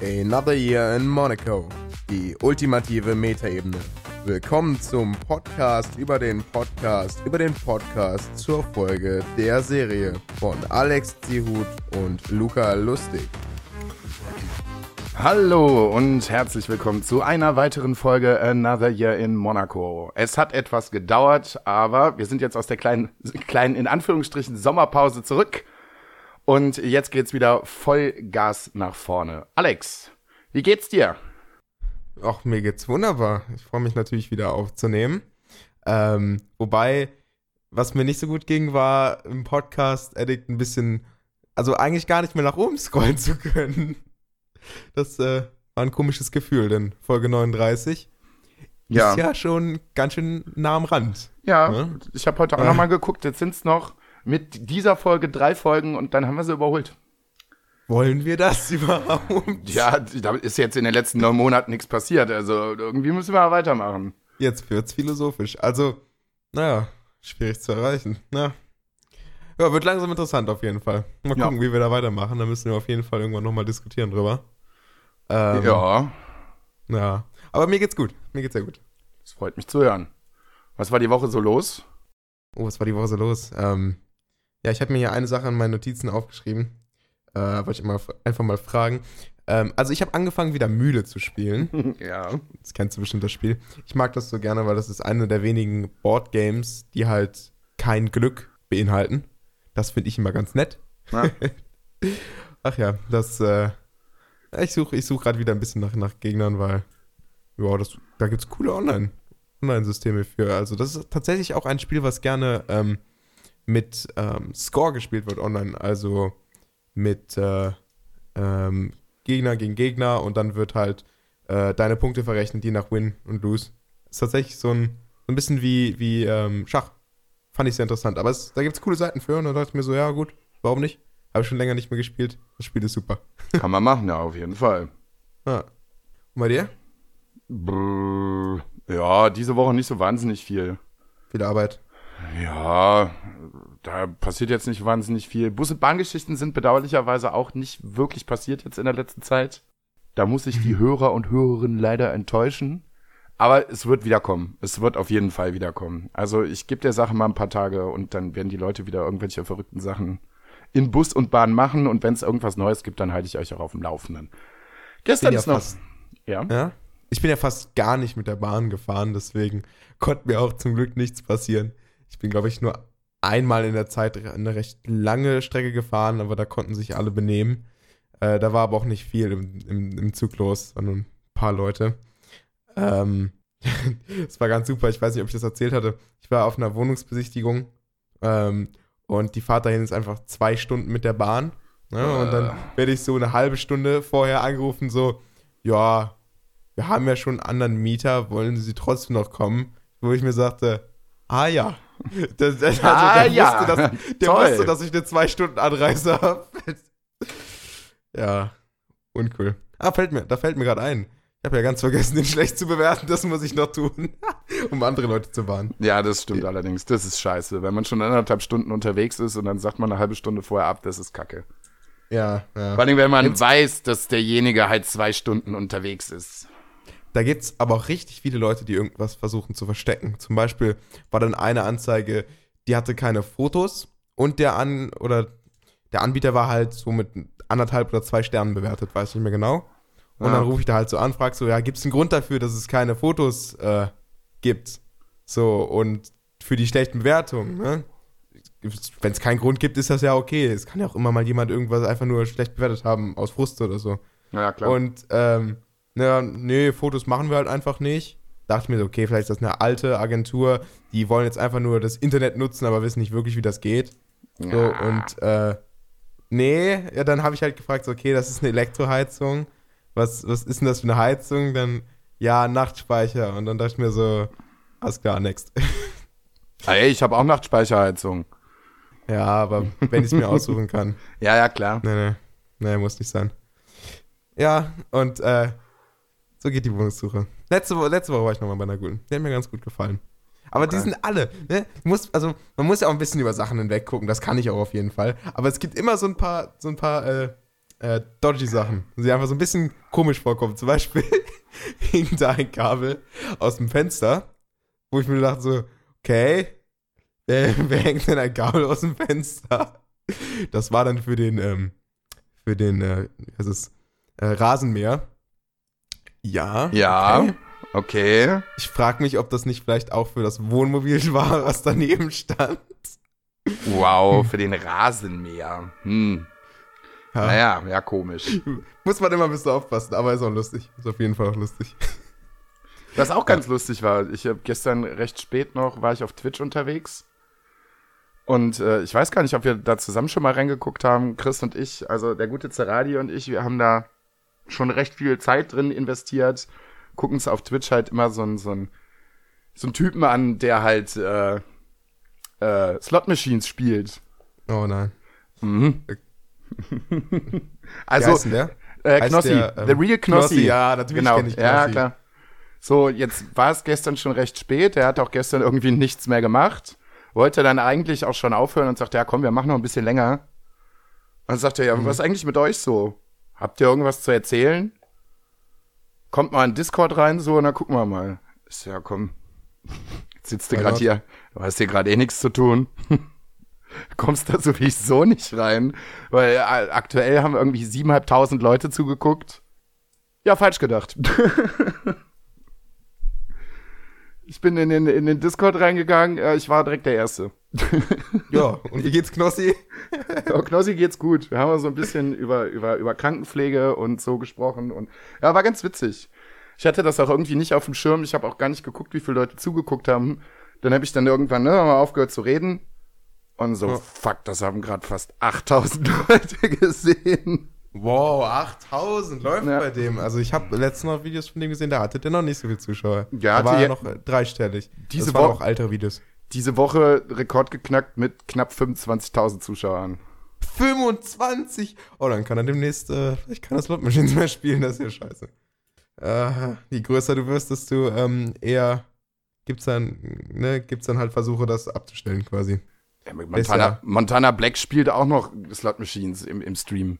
Another Year in Monaco. Die ultimative Metaebene. Willkommen zum Podcast über den Podcast über den Podcast zur Folge der Serie von Alex Zihut und Luca Lustig. Hallo und herzlich willkommen zu einer weiteren Folge Another Year in Monaco. Es hat etwas gedauert, aber wir sind jetzt aus der kleinen, kleinen in Anführungsstrichen Sommerpause zurück und jetzt geht's wieder Vollgas nach vorne. Alex, wie geht's dir? Ach, mir geht's wunderbar. Ich freue mich natürlich wieder aufzunehmen. Ähm, wobei, was mir nicht so gut ging, war im Podcast Addict ein bisschen, also eigentlich gar nicht mehr nach oben scrollen zu können. Das äh, war ein komisches Gefühl, denn Folge 39 Ja. ist ja schon ganz schön nah am Rand. Ja, Ja. ich habe heute auch Ja. noch mal geguckt. Jetzt sind's noch mit dieser Folge drei Folgen und dann haben wir sie überholt. Wollen wir das überhaupt? Ja, da ist jetzt in den letzten neun Monaten nichts passiert. Also irgendwie müssen wir weitermachen. Jetzt wird's philosophisch. Also, naja, schwierig zu erreichen. Na. Ja, wird langsam interessant auf jeden Fall. Mal Ja. gucken, wie wir da weitermachen. Da müssen wir auf jeden Fall irgendwann nochmal diskutieren drüber. Ähm, ja, Ja. Aber mir geht's gut. Mir geht's sehr gut. das freut mich zu hören. Was war die Woche so los? Oh, was war die Woche so los? Ähm, ja, ich habe mir hier eine Sache in meinen Notizen aufgeschrieben. Äh, wollte ich mal, einfach mal fragen. Ähm, also ich habe angefangen, wieder Mühle zu spielen. ja. Das kennst du bestimmt das Spiel. Ich mag das so gerne, weil das ist eine der wenigen Boardgames, die halt kein Glück beinhalten. Das finde ich immer ganz nett. Na, Ach ja, das, äh, ich suche ich such gerade wieder ein bisschen nach, nach Gegnern, weil, ja, das, da gibt es coole Online, Online-Systeme für. Also das ist tatsächlich auch ein Spiel, was gerne ähm, mit ähm, Score gespielt wird online. Also mit äh, ähm, Gegner gegen Gegner und dann wird halt äh, deine Punkte verrechnet, die nach Win und Lose. Ist tatsächlich so ein, so ein bisschen wie, wie ähm, Schach. Fand ich sehr interessant. Aber es, da gibt es coole Seiten für und da dachte ich mir so, ja gut, warum nicht? Habe ich schon länger nicht mehr gespielt. Das Spiel ist super. kann man machen, ja, auf jeden Fall. Ja. Und bei dir? Brrr. Ja, diese Woche nicht so wahnsinnig viel. Viel Arbeit. Ja, da passiert jetzt nicht wahnsinnig viel. Bus- und Bahngeschichten sind bedauerlicherweise auch nicht wirklich passiert jetzt in der letzten Zeit. Da muss ich die Hörer und Hörerinnen leider enttäuschen. Aber es wird wiederkommen. Es wird auf jeden Fall wiederkommen. Also ich gebe der Sache mal ein paar Tage und dann werden die Leute wieder irgendwelche verrückten Sachen in Bus und Bahn machen. Und wenn es irgendwas Neues gibt, dann halte ich euch auch auf dem Laufenden. Gestern Bin ja ist noch. fast- Ja. Ja? Ich bin ja fast gar nicht mit der Bahn gefahren, deswegen konnte mir auch zum Glück nichts passieren. Ich bin, glaube ich, nur einmal in der Zeit eine recht lange Strecke gefahren, aber da konnten sich alle benehmen. Äh, da war aber auch nicht viel im, im, im Zug los, sondern ein paar Leute. Ähm, das war ganz super. Ich weiß nicht, ob ich das erzählt hatte. Ich war auf einer Wohnungsbesichtigung ähm, und die Fahrt dahin ist einfach zwei Stunden mit der Bahn. Ne? Und dann werde ich so eine halbe Stunde vorher angerufen, so, ja, wir haben ja schon einen anderen Mieter, wollen Sie trotzdem noch kommen? Wo ich mir sagte, ah ja. Das, das, also Ah, der, ja. wusste, dass, der Toll. wusste, dass ich eine zwei Stunden Anreise habe. ja, uncool. Ah, fällt mir, da fällt mir gerade ein. Ich habe ja ganz vergessen, den schlecht zu bewerten. Das muss ich noch tun, um andere Leute zu warnen. Ja, das stimmt allerdings. Das ist scheiße. Wenn man schon anderthalb Stunden unterwegs ist und dann sagt man eine halbe Stunde vorher ab, das ist kacke. Ja, ja. Vor allem, wenn man Jetzt- weiß, dass derjenige halt zwei Stunden unterwegs ist. Da gibt es aber auch richtig viele Leute, die irgendwas versuchen zu verstecken. Zum Beispiel war dann eine Anzeige, die hatte keine Fotos und der An oder der Anbieter war halt so mit anderthalb oder zwei Sternen bewertet, weiß nicht mehr genau. Und Ja. dann rufe ich da halt so an, frag so, ja, gibt es einen Grund dafür, dass es keine Fotos äh, gibt? So, und für die schlechten Bewertungen, ne? Wenn es keinen Grund gibt, ist das ja okay. Es kann ja auch immer mal jemand irgendwas einfach nur schlecht bewertet haben, aus Frust oder so. Ja, klar. Und ähm, na, nee, Fotos machen wir halt einfach nicht. Dachte ich mir so, okay, vielleicht ist das eine alte Agentur, die wollen jetzt einfach nur das Internet nutzen, aber wissen nicht wirklich, wie das geht. So, Ja. und äh, nee, ja, dann habe ich halt gefragt, so, okay, das ist eine Elektroheizung. Was, was ist denn das für eine Heizung? Dann, ja, Nachtspeicher. Und dann dachte ich mir so, alles klar, next. Ah, ey, ich habe auch Nachtspeicherheizung. ja, aber wenn ich es mir aussuchen kann. Ja, ja, klar. Nee, nee. Nee, muss nicht sein. Ja, und äh, so geht die Wohnungssuche. Letzte, Wo letzte Woche war ich nochmal bei einer guten. Die hat mir ganz gut gefallen. Aber die Okay. sind alle, ne? Muss, also, man muss ja auch ein bisschen über Sachen hinweg gucken, das kann ich auch auf jeden Fall. Aber es gibt immer so ein paar, so ein paar äh, äh, dodgy Sachen. Sie einfach so ein bisschen komisch vorkommen. Zum Beispiel hing da ein Kabel aus dem Fenster, wo ich mir dachte so, okay, wer, wer hängt denn ein Kabel aus dem Fenster? Das war dann für den, ähm, für den, äh, ist, äh, Rasenmäher. Ja. Ja. Okay. Okay. Ich frage mich, ob das nicht vielleicht auch für das Wohnmobil war, was daneben stand. Wow, für den Rasenmäher. Hm. Ja. Naja, ja, komisch. Muss man immer ein bisschen aufpassen, aber ist auch lustig. Ist auf jeden Fall auch lustig. Was auch ganz lustig war, ich habe gestern recht spät noch, war ich auf Twitch unterwegs. Und äh, ich weiß gar nicht, ob wir da zusammen schon mal reingeguckt haben, Chris und ich, also der gute Zeradi und ich, wir haben da schon recht viel Zeit drin investiert, gucken es auf Twitch halt immer so ein, so ein, so ein Typen an, der halt äh, äh, Slot Machines spielt. Oh nein. Mhm. Wie also, heißt denn der? Äh, Knossi, der, ähm, The Real Knossi. Knossi, ja, natürlich genau. kenn ich Ja, Knossi. klar. So, jetzt war es gestern schon recht spät. Er hat auch gestern irgendwie nichts mehr gemacht. Wollte dann eigentlich auch schon aufhören und sagte, ja komm, wir machen noch ein bisschen länger. Und dann sagte er, ja, Mhm. was ist eigentlich mit euch so? Habt ihr irgendwas zu erzählen? Kommt mal in Discord rein, so, und dann gucken wir mal. So, ja, komm. Jetzt sitzt du gerade hier. Du hast hier gerade eh nichts zu tun. Kommst da sowieso nicht rein. Weil äh, aktuell haben irgendwie siebeneinhalbtausend Leute zugeguckt. Ja, falsch gedacht. ich bin in den, in den Discord reingegangen. äh, Ich war direkt der Erste. Ja, und wie geht's Knossi? Ja, Knossi geht's gut. Wir haben ja so ein bisschen über, über, über Krankenpflege und so gesprochen. Und ja, war ganz witzig. Ich hatte das auch irgendwie nicht auf dem Schirm. Ich habe auch gar nicht geguckt, wie viele Leute zugeguckt haben. Dann habe ich dann irgendwann ne, mal aufgehört zu reden. Und so, Ja. fuck, das haben gerade fast 8000 Leute gesehen. Wow, 8000 läuft Ja. bei dem. Also ich habe letztens noch Videos von dem gesehen, da hatte der noch nicht so viele Zuschauer. Ja, war hatte er ja- noch dreistellig. Diese das waren Woche- auch ältere Videos. Diese Woche Rekord geknackt mit knapp 25.000 Zuschauern. 25! Oh, dann kann er demnächst, äh, vielleicht kann er Slot Machines mehr spielen, das ist ja scheiße. Äh, je größer du wirst, desto ähm, eher gibt's dann, ne, gibt's dann halt Versuche, das abzustellen quasi. Ja, Montana, Montana Black spielt auch noch Slot Machines im, im Stream.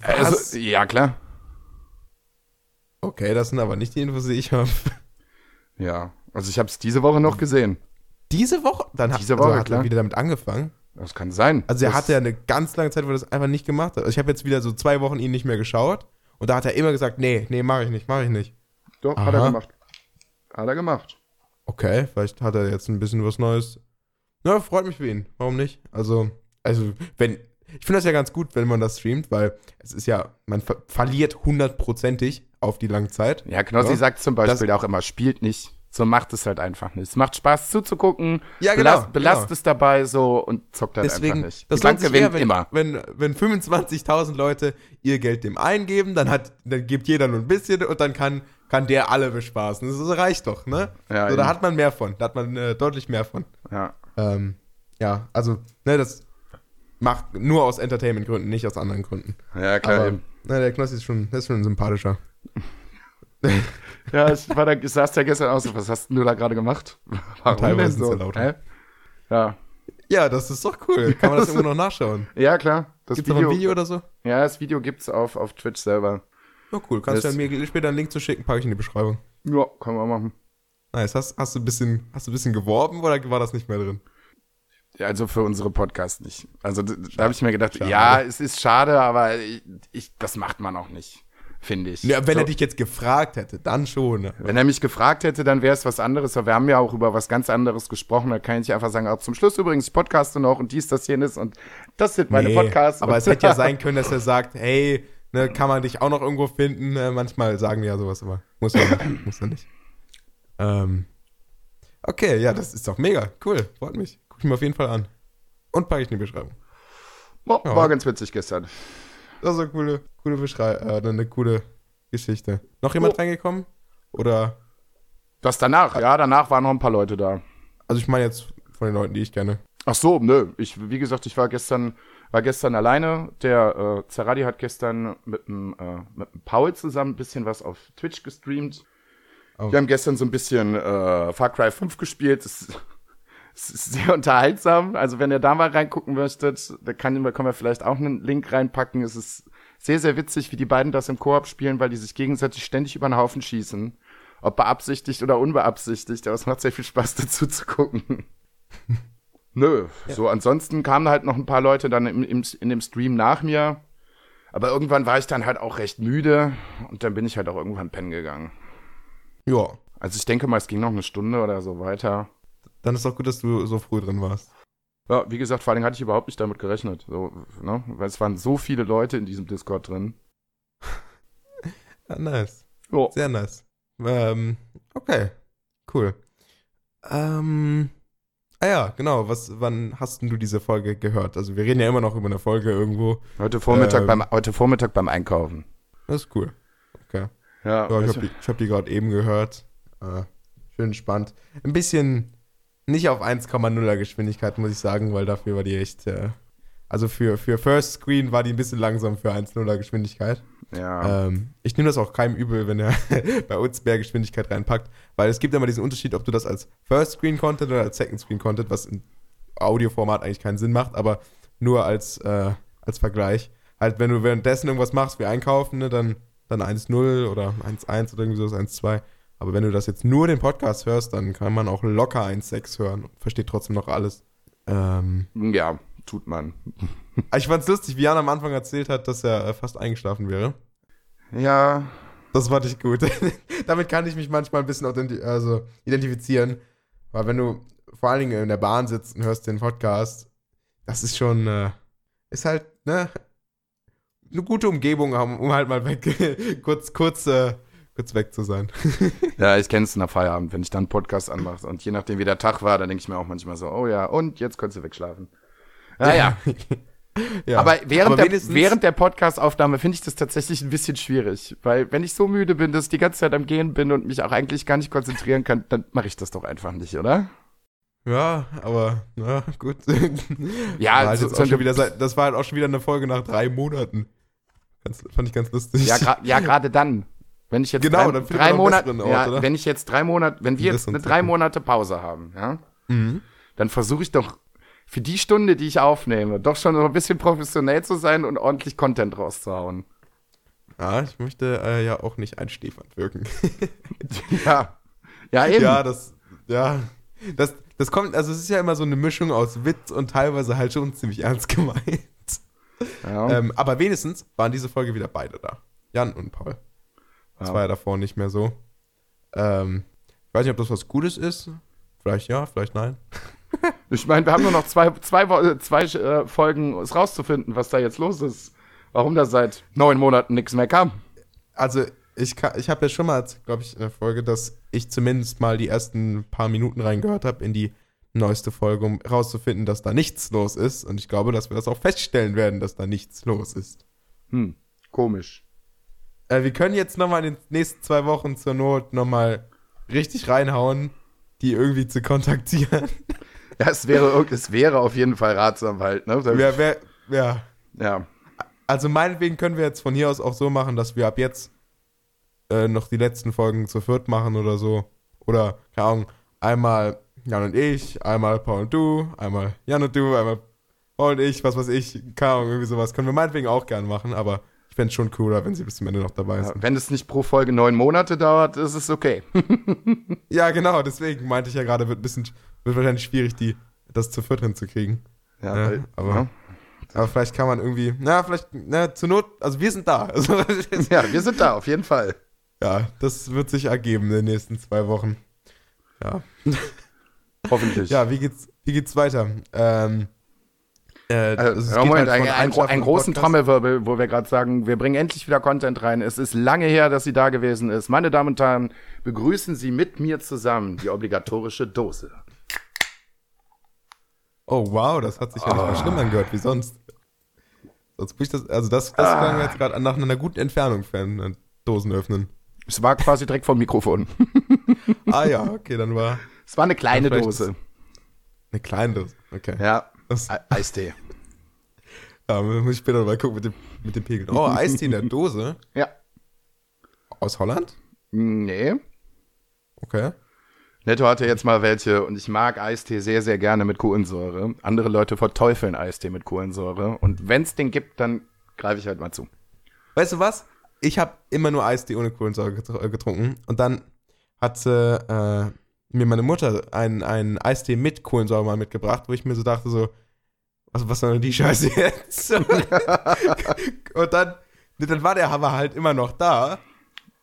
Was? Also, ja, klar. Okay, das sind aber nicht die Infos, die ich habe. Ja. Also ich habe es diese Woche noch gesehen. Diese Woche? Dann hat, Diese also Woche, hat klar. er wieder damit angefangen. Das kann sein. Also er das, hatte ja eine ganz lange Zeit, wo er das einfach nicht gemacht hat. Also ich habe jetzt wieder so zwei Wochen ihn nicht mehr geschaut. Und da hat er immer gesagt, nee, nee, mache ich nicht, mache ich nicht. Doch, hat er Aha. gemacht. Hat er gemacht. Okay, vielleicht hat er jetzt ein bisschen was Neues. Na, freut mich für ihn. Warum nicht? Also, also, wenn. Ich finde das ja ganz gut, wenn man das streamt, weil es ist ja, man ver verliert hundertprozentig auf die lange Zeit. Ja, Knossi Ja. sagt zum Beispiel auch immer, spielt nicht. So macht es halt einfach nicht. Es macht Spaß zuzugucken. Ja, Belast, genau, belast genau. es dabei so und zockt halt Deswegen, einfach nicht. das Bank sich eher, gewinnt wenn, immer. Wenn, wenn 25.000 Leute ihr Geld dem eingeben, dann hat, dann gibt jeder nur ein bisschen und dann kann, kann der alle bespaßen. Das reicht doch, ne? Ja, so, da hat man mehr von. Da hat man äh, deutlich mehr von. Ja. Ähm, ja, also, ne, das macht nur aus Entertainment-Gründen, nicht aus anderen Gründen. Ja, klar. Aber, ne, der Knossi ist schon, ist schon ein sympathischer. Ja, ich, war da, ich saß da gestern aus. Was hast du da gerade gemacht? Warum Teilweise denn so? Hä? Ja. Ja, das ist doch cool. Kann man das irgendwo noch nachschauen? ja, klar. Das Gibt's noch ein Video oder so? Ja, das Video gibt's auf, auf Twitch selber. Ja, cool. Kannst du Das- ja mir später einen Link zu schicken, packe ich in die Beschreibung. Ja, können wir machen. Nice. Hast, hast, du ein bisschen, hast du ein bisschen geworben oder war das nicht mehr drin? Ja, also für unsere Podcasts nicht. Also da habe ich mir gedacht, Schade. ja, es ist schade, aber ich, ich, das macht man auch nicht, finde ich. Ja, wenn so, er dich jetzt gefragt hätte, dann schon. ne? wenn er mich gefragt hätte, dann wäre es was anderes. Aber wir haben ja auch über was ganz anderes gesprochen. Da kann ich einfach sagen, auch zum Schluss übrigens, ich podcaste noch und dies, das, jenes und das sind meine Nee, Podcasts. Aber es hätte ja sein können, dass er sagt, hey, ne, kann man dich auch noch irgendwo finden? Ne, manchmal sagen die ja sowas, aber muss ja nicht. muss ja nicht. Ähm, okay, ja, das ist doch mega. Cool, freut mich. Guck ich mir auf jeden Fall an. Und packe ich in die Beschreibung. Oh, Ja. War ganz witzig gestern. Das ist eine coole, coole Beschreibung, äh, eine coole Geschichte. Noch jemand Oh. reingekommen? Oder, Das danach, ja, danach waren noch ein paar Leute da. also ich meine jetzt von den Leuten, die ich kenne. Ach so, nö. Ich, wie gesagt, ich war gestern, war gestern alleine. Der äh, Zeradi hat gestern mit dem, äh, mit dem Paul zusammen ein bisschen was auf Twitch gestreamt. Oh. Wir haben gestern so ein bisschen äh, Far Cry 5 gespielt. Es, es ist sehr unterhaltsam. Also wenn ihr da mal reingucken möchtet, da kann, können wir vielleicht auch einen Link reinpacken. Es ist sehr, sehr witzig, wie die beiden das im Koop spielen, weil die sich gegenseitig ständig über den Haufen schießen. Ob beabsichtigt oder unbeabsichtigt, aber es macht sehr viel Spaß dazu zu gucken. Nö, ja. so ansonsten kamen halt noch ein paar Leute dann im, im, in dem Stream nach mir. Aber irgendwann war ich dann halt auch recht müde und dann bin ich halt auch irgendwann pennen gegangen. Ja. Also ich denke mal, es ging noch eine Stunde oder so weiter. Dann ist doch gut, dass du so früh drin warst. Ja, wie gesagt, vor allem hatte ich überhaupt nicht damit gerechnet. So, ne? Weil es waren so viele Leute in diesem Discord drin. ja, nice. Oh. Sehr nice. Ähm, okay. Cool. Ähm, Ah ja, genau. Was, wann hast du diese Folge gehört? Also wir reden ja immer noch über eine Folge irgendwo. Heute Vormittag, ähm, beim, heute Vormittag beim Einkaufen. Das ist cool. Okay. Ja, ja ich habe die, hab die gerade eben gehört. Äh, schön spannend. Ein bisschen nicht auf 1,0er Geschwindigkeit, muss ich sagen, weil dafür war die echt. Äh, also für, für First Screen war die ein bisschen langsam für 1,0er Geschwindigkeit. Ja. Ähm, ich nehme das auch keinem übel, wenn er bei uns mehr Geschwindigkeit reinpackt, weil es gibt immer diesen Unterschied, ob du das als First Screen Content oder als Second Screen Content, was im Audioformat eigentlich keinen Sinn macht, aber nur als, äh, als Vergleich. Halt, wenn du währenddessen irgendwas machst, wie einkaufen, ne, dann, dann 1-0 oder 1-1 oder irgendwie so, 1-2. Aber wenn du das jetzt nur den Podcast hörst, dann kann man auch locker 1-6 hören und versteht trotzdem noch alles. Ähm, ja, tut man. Ich fand's lustig, wie Jan am Anfang erzählt hat, dass er äh, fast eingeschlafen wäre. Ja. Das fand ich gut. Damit kann ich mich manchmal ein bisschen also identifizieren. Weil wenn du vor allen Dingen in der Bahn sitzt und hörst den Podcast, das ist schon, äh, ist halt, ne, eine gute Umgebung haben, um halt mal weg, kurz, kurz, äh, kurz weg zu sein. ja, ich kenne es nach Feierabend, wenn ich dann einen Podcast anmache. Und je nachdem, wie der Tag war, dann denke ich mir auch manchmal so, oh ja, und jetzt könntest du wegschlafen. Naja. ja. Aber, während, Aber der, während der Podcast-Aufnahme finde ich das tatsächlich ein bisschen schwierig. Weil wenn ich so müde bin, dass ich die ganze Zeit am Gehen bin und mich auch eigentlich gar nicht konzentrieren kann, dann mache ich das doch einfach nicht, oder? Ja, aber na gut. ja, war halt so, so wieder, das war halt auch schon wieder eine Folge nach drei Monaten. Ganz, fand ich ganz lustig. Ja, gra ja gerade dann. Wenn ich jetzt genau, drei, drei Monate, ja, wenn ich jetzt drei Monate, wenn wir jetzt eine drei Monate Pause haben, ja, mhm. dann versuche ich doch für die Stunde, die ich aufnehme, doch schon ein bisschen professionell zu sein und ordentlich Content rauszuhauen. Ja, ich möchte äh, ja auch nicht einschläfernd wirken. ja. Ja, eben. Ja, das, ja. Das, das kommt, also es ist ja immer so eine Mischung aus Witz und teilweise halt schon ziemlich ernst gemeint. Ja. Ähm, aber wenigstens waren diese Folge wieder beide da. Jan und Paul. Das ja. war ja davor nicht mehr so. Ähm, ich weiß nicht, ob das was Gutes ist. Vielleicht ja, vielleicht nein. Ich meine, wir haben nur noch zwei, zwei, zwei äh, Folgen, es rauszufinden, was da jetzt los ist. Warum da seit neun Monaten nichts mehr kam. Also, ich, ich habe ja schon mal, glaube ich, in der Folge, dass ich zumindest mal die ersten paar Minuten reingehört habe in die neueste Folge, um rauszufinden, dass da nichts los ist. Und ich glaube, dass wir das auch feststellen werden, dass da nichts los ist. Hm, komisch. Äh, wir können jetzt nochmal in den nächsten zwei Wochen zur Not nochmal richtig reinhauen, die irgendwie zu kontaktieren. Ja, es wäre, es wäre auf jeden Fall ratsam halt, ne? Ja, wär, ja. Ja. Also meinetwegen können wir jetzt von hier aus auch so machen, dass wir ab jetzt äh, noch die letzten Folgen zu viert machen oder so. Oder, keine Ahnung, einmal Jan und ich, einmal Paul und du, einmal Jan und du, einmal Paul und ich, was weiß ich, keine Ahnung, irgendwie sowas. Können wir meinetwegen auch gerne machen, aber fände es schon cooler, wenn sie bis zum Ende noch dabei sind. Ja, wenn es nicht pro Folge neun Monate dauert, ist es okay. ja, genau, deswegen meinte ich ja gerade, wird ein bisschen wird wahrscheinlich schwierig, die, das zu viert hinzukriegen. Ja, ja, weil, aber, ja. aber vielleicht kann man irgendwie, na, vielleicht, na, zur Not, also wir sind da. Also, ja, wir sind da, auf jeden Fall. Ja, das wird sich ergeben in den nächsten zwei Wochen. Ja. Hoffentlich. Ja, wie geht's, wie geht's weiter? Ähm, äh, also, Moment, halt ein, ein, einen großen Trommelwirbel, wo wir gerade sagen, wir bringen endlich wieder Content rein. Es ist lange her, dass sie da gewesen ist. Meine Damen und Herren, begrüßen Sie mit mir zusammen die obligatorische Dose. Oh, wow, das hat sich ja nicht mal schlimm angehört wie sonst. Sonst ich das, also das, das ah. klang jetzt gerade nach einer guten Entfernung für ein Dosen öffnen. Es war quasi direkt vom Mikrofon. ah ja, okay, dann war. Es war eine kleine Dose. Eine kleine Dose, okay. Ja, Eistee. Ja, muss ich später mal gucken mit dem, mit dem Pegel. Oh, Eistee in der Dose? Ja. Aus Holland? Nee. Okay. Netto hatte jetzt mal welche und ich mag Eistee sehr, sehr gerne mit Kohlensäure. Andere Leute verteufeln Eistee mit Kohlensäure. Und wenn es den gibt, dann greife ich halt mal zu. weißt du was? Ich habe immer nur Eistee ohne Kohlensäure getr- äh, getrunken und dann hatte äh, mir meine Mutter einen, einen Eistee mit Kohlensäure mal mitgebracht, wo ich mir so dachte so, was, was soll denn die Scheiße jetzt? und dann, dann war der aber halt immer noch da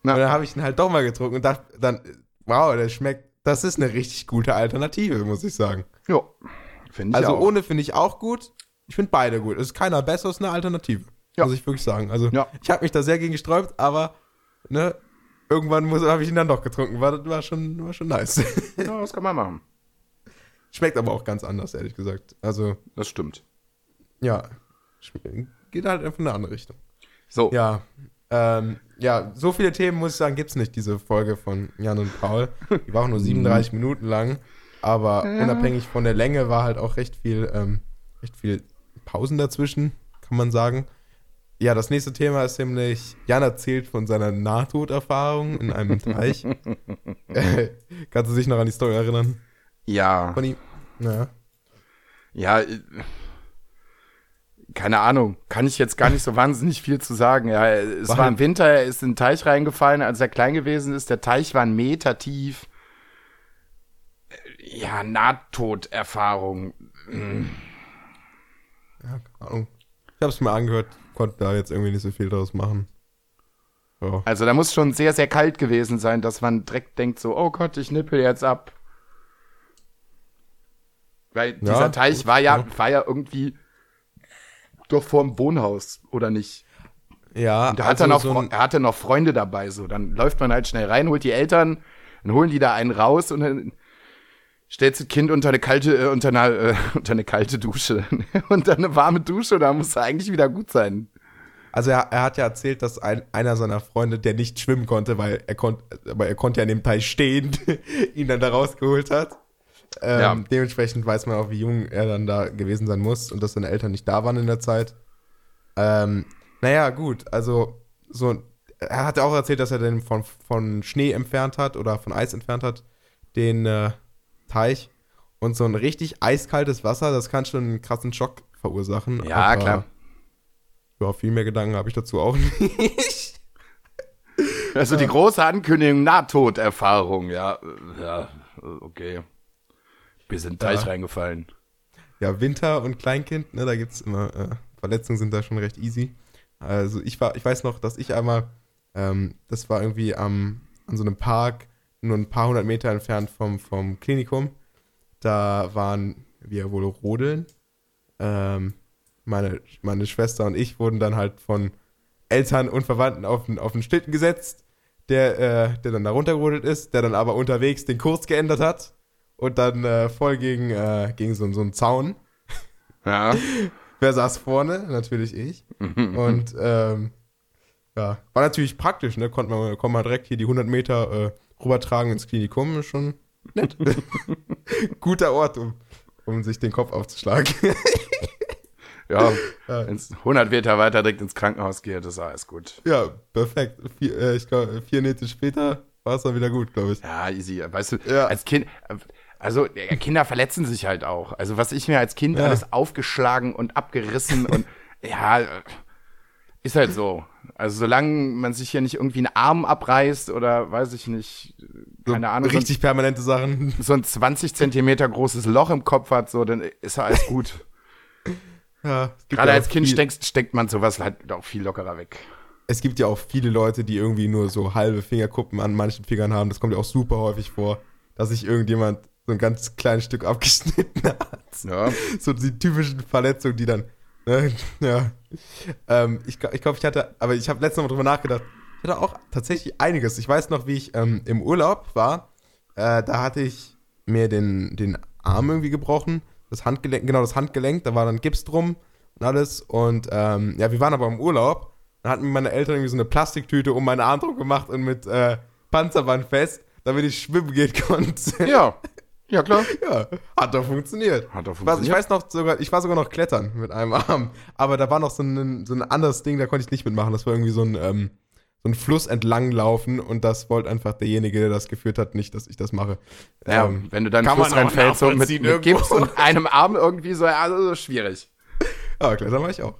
Na. und dann habe ich ihn halt doch mal getrunken und dachte dann, wow, der schmeckt, das ist eine richtig gute Alternative, muss ich sagen. Jo, finde ich Also auch. ohne finde ich auch gut. Ich finde beide gut. Es ist keiner besser, es ist eine Alternative. Ja. Muss ich wirklich sagen. Also Ja. ich habe mich da sehr gegen gesträubt, aber ne, irgendwann habe ich ihn dann doch getrunken. War, war, schon, war schon nice. Ja, das kann man machen. Schmeckt aber auch ganz anders, ehrlich gesagt. Also Das stimmt. ja, geht halt einfach in eine andere Richtung. So, Ja, ähm, ja, so viele Themen, muss ich sagen, gibt es nicht, diese Folge von Jan und Paul. Die war auch nur 37 Minuten lang, aber unabhängig von der Länge war halt auch recht viel, ähm, recht viel Pausen dazwischen, kann man sagen. Ja, das nächste Thema ist nämlich, Jan erzählt von seiner Nahtoderfahrung in einem Teich. Kannst du dich noch an die Story erinnern? ja, Von ihm? Ja. ja, äh, keine Ahnung, kann ich jetzt gar nicht so wahnsinnig viel zu sagen. Ja, es War war, im Winter, er ist in den Teich reingefallen, als er klein gewesen ist. Der Teich war ein Meter tief. Äh, Ja, Nahtoderfahrung. Mm. Ja, keine Ahnung. Ich habe es mir angehört, konnte da jetzt irgendwie nicht so viel draus machen. Ja. Also da muss schon sehr, sehr kalt gewesen sein, dass man direkt denkt so, oh Gott, ich nippel jetzt ab. Weil Ja, dieser Teich gut, war ja, ja. war ja irgendwie doch vorm Wohnhaus, oder nicht? Ja, Und da hat also er, noch, so er hatte noch Freunde dabei, so. Dann läuft man halt schnell rein, holt die Eltern, dann holen die da einen raus und dann stellst du das Kind unter eine kalte, äh, unter eine, äh, unter eine kalte Dusche. unter eine warme Dusche, da muss er eigentlich wieder gut sein. also er, er hat ja erzählt, dass ein, einer seiner Freunde, der nicht schwimmen konnte, weil er konnte, aber er konnte ja in dem Teich stehen, ihn dann da rausgeholt hat. Ähm, Ja. Dementsprechend weiß man auch, wie jung er dann da gewesen sein muss und dass seine Eltern nicht da waren in der Zeit. Ähm, naja, gut, also so, er hat ja auch erzählt, dass er den von, von Schnee entfernt hat oder von Eis entfernt hat, den äh, Teich. Und so ein richtig eiskaltes Wasser, das kann schon einen krassen Schock verursachen. Ja, aber- klar. Ja, viel mehr Gedanken habe ich dazu auch nicht. Also die große Ankündigung, Nahtoderfahrung, ja. Ja, okay. Bis in den Teich Ja. reingefallen. Ja, Winter und Kleinkind, ne, da gibt's immer, äh, Verletzungen sind da schon recht easy. Also ich war, ich weiß noch, dass ich einmal, ähm, das war irgendwie am, an so einem Park, nur ein paar hundert Meter entfernt vom, vom Klinikum. Da waren wir wohl rodeln. Ähm, meine, meine Schwester und ich wurden dann halt von Eltern und Verwandten auf den, auf den Schlitten gesetzt, der, äh, der dann da runtergerodelt ist, der dann aber unterwegs den Kurs geändert hat und dann äh, voll gegen, äh, gegen so, so einen Zaun. Ja. Wer saß vorne? Natürlich ich. Und ähm, ja, war natürlich praktisch, ne? Konnte man, konnte man direkt hier die 100 Meter äh, rübertragen ins Klinikum, ist schon nett. Guter Ort, um, um sich den Kopf aufzuschlagen. Ja, wenn es 100 Meter weiter direkt ins Krankenhaus geht, ist alles gut. ja, perfekt. Vier, äh, ich glaube, vier Nächte später war es dann wieder gut, glaube ich. Ja, easy. Weißt du, Ja. als Kind, also äh, Kinder verletzen sich halt auch. Also was ich mir als Kind Ja. alles aufgeschlagen und abgerissen und ja, äh, ist halt so. Also solange man sich hier nicht irgendwie einen Arm abreißt oder weiß ich nicht, keine Ahnung, so ein, Richtig permanente Sachen. so ein 20 Zentimeter großes Loch im Kopf hat, so, dann ist ja alles gut. Ja, Gerade ja als Kind viel- steckt, steckt man sowas halt auch viel lockerer weg. Es gibt ja auch viele Leute, die irgendwie nur so halbe Fingerkuppen an manchen Fingern haben. Das kommt ja auch super häufig vor, dass sich irgendjemand so ein ganz kleines Stück abgeschnitten hat. Ja. so die typischen Verletzungen, die dann, ja. Ähm, ich glaube, ich, glaub, ich hatte, aber ich habe letztes Mal drüber nachgedacht, ich hatte auch tatsächlich einiges. Ich weiß noch, wie ich ähm, im Urlaub war, äh, da hatte ich mir den, den Arm irgendwie gebrochen, das Handgelenk, genau das Handgelenk, da war dann Gips drum und alles und ähm, ja, wir waren aber im Urlaub, dann hatten mir meine Eltern irgendwie so eine Plastiktüte um meinen Arm drum gemacht und mit äh, Panzerband fest, damit ich schwimmen gehen konnte. Ja. Ja, klar. Ja, hat doch funktioniert. Hat doch Was, ich funktioniert. weiß noch sogar, ich war sogar noch klettern mit einem Arm. Aber da war noch so ein, so ein anderes Ding, da konnte ich nicht mitmachen. Das war irgendwie so ein, ähm, so ein Fluss entlang laufen und das wollte einfach derjenige, der das geführt hat, nicht, dass ich das mache. Ja, Ähm, wenn du dann Fluss reinfällst so mit, mit. Gips und einem Arm irgendwie so, ja, also schwierig. aber klettern war ich auch.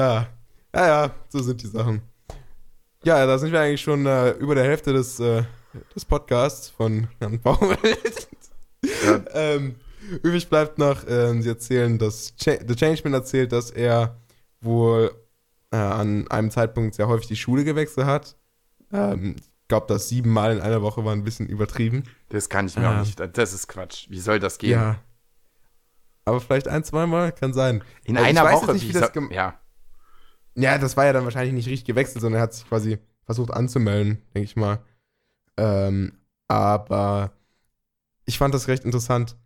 Ja. ja, ja, so sind die Sachen. Ja, da sind wir eigentlich schon äh, über der Hälfte des, äh, des Podcasts von Herrn Baumel. Ja. ähm, übrig bleibt noch, ähm, sie erzählen, dass Cha The Changeman erzählt, dass er wohl äh, an einem Zeitpunkt sehr häufig die Schule gewechselt hat. Ähm, ich glaube, das siebenmal in einer Woche war ein bisschen übertrieben. Das kann ich mir Ah. auch nicht. Das ist Quatsch. Wie soll das gehen? Ja. Aber vielleicht ein, zweimal kann sein. In Also ich einer weiß Woche. nicht, wie das gem- ja. Ja, das war ja dann wahrscheinlich nicht richtig gewechselt, sondern er hat sich quasi versucht anzumelden, denke ich mal. Ähm, aber ich fand das recht interessant,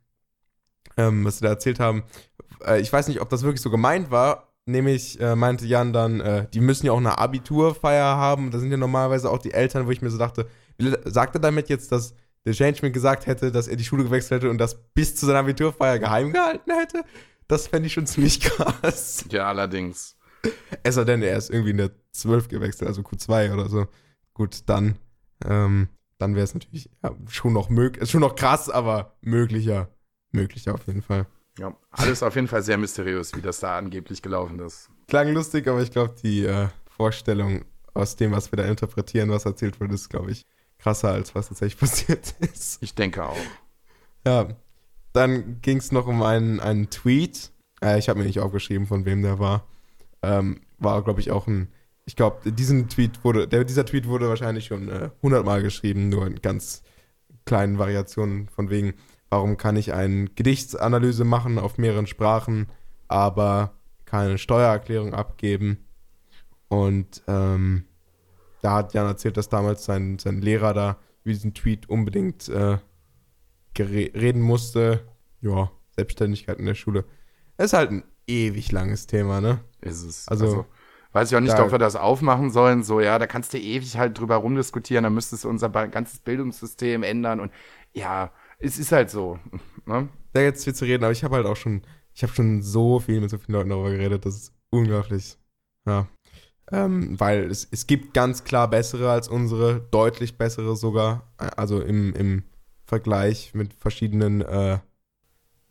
ähm, was sie da erzählt haben. Äh, ich weiß nicht, ob das wirklich so gemeint war. Nämlich äh, meinte Jan dann, äh, die müssen ja auch eine Abiturfeier haben. Da sind ja normalerweise auch die Eltern, wo ich mir so dachte, sagt er damit jetzt, dass der Changeman gesagt hätte, dass er die Schule gewechselt hätte und das bis zu seiner Abiturfeier geheim gehalten hätte? Das fände ich schon ziemlich krass. ja, allerdings. Es sei denn, er ist irgendwie in der 12 gewechselt, also Q2 oder so. Gut, dann, ähm, dann wäre es natürlich ja, schon noch möglich, schon noch krass, aber möglicher. Möglicher auf jeden Fall. Ja, alles auf jeden Fall sehr mysteriös, wie das da angeblich gelaufen ist. Klang lustig, aber ich glaube, die äh, Vorstellung aus dem, was wir da interpretieren, was erzählt wurde, ist, glaube ich, krasser, als was tatsächlich passiert ist. Ich denke auch. Ja, dann ging es noch um einen, einen Tweet. Äh, ich habe mir nicht aufgeschrieben, von wem der war. Ähm, war, glaube ich, auch ein. Ich glaube, diesen Tweet wurde, der, dieser Tweet wurde wahrscheinlich schon äh, 100 Mal geschrieben, nur in ganz kleinen Variationen von wegen, warum kann ich eine Gedichtsanalyse machen auf mehreren Sprachen, aber keine Steuererklärung abgeben. Und ähm, da hat Jan erzählt, dass damals sein, sein Lehrer da über diesen Tweet unbedingt äh, reden musste. Ja, Selbstständigkeit in der Schule. Das ist halt ein ewig langes Thema, ne? Ist es. Also, Also, weiß ich auch nicht, da- ob wir das aufmachen sollen. So, ja, da kannst du ewig halt drüber rumdiskutieren. Da müsstest du unser ganzes Bildungssystem ändern. Und ja, es ist halt so. Ne? Da jetzt viel zu reden, aber ich habe halt auch schon, ich habe schon so viel mit so vielen Leuten darüber geredet, das ist unglaublich. Ja. Ähm, weil es, es gibt ganz klar bessere als unsere, deutlich bessere sogar. Also im, im Vergleich mit verschiedenen äh,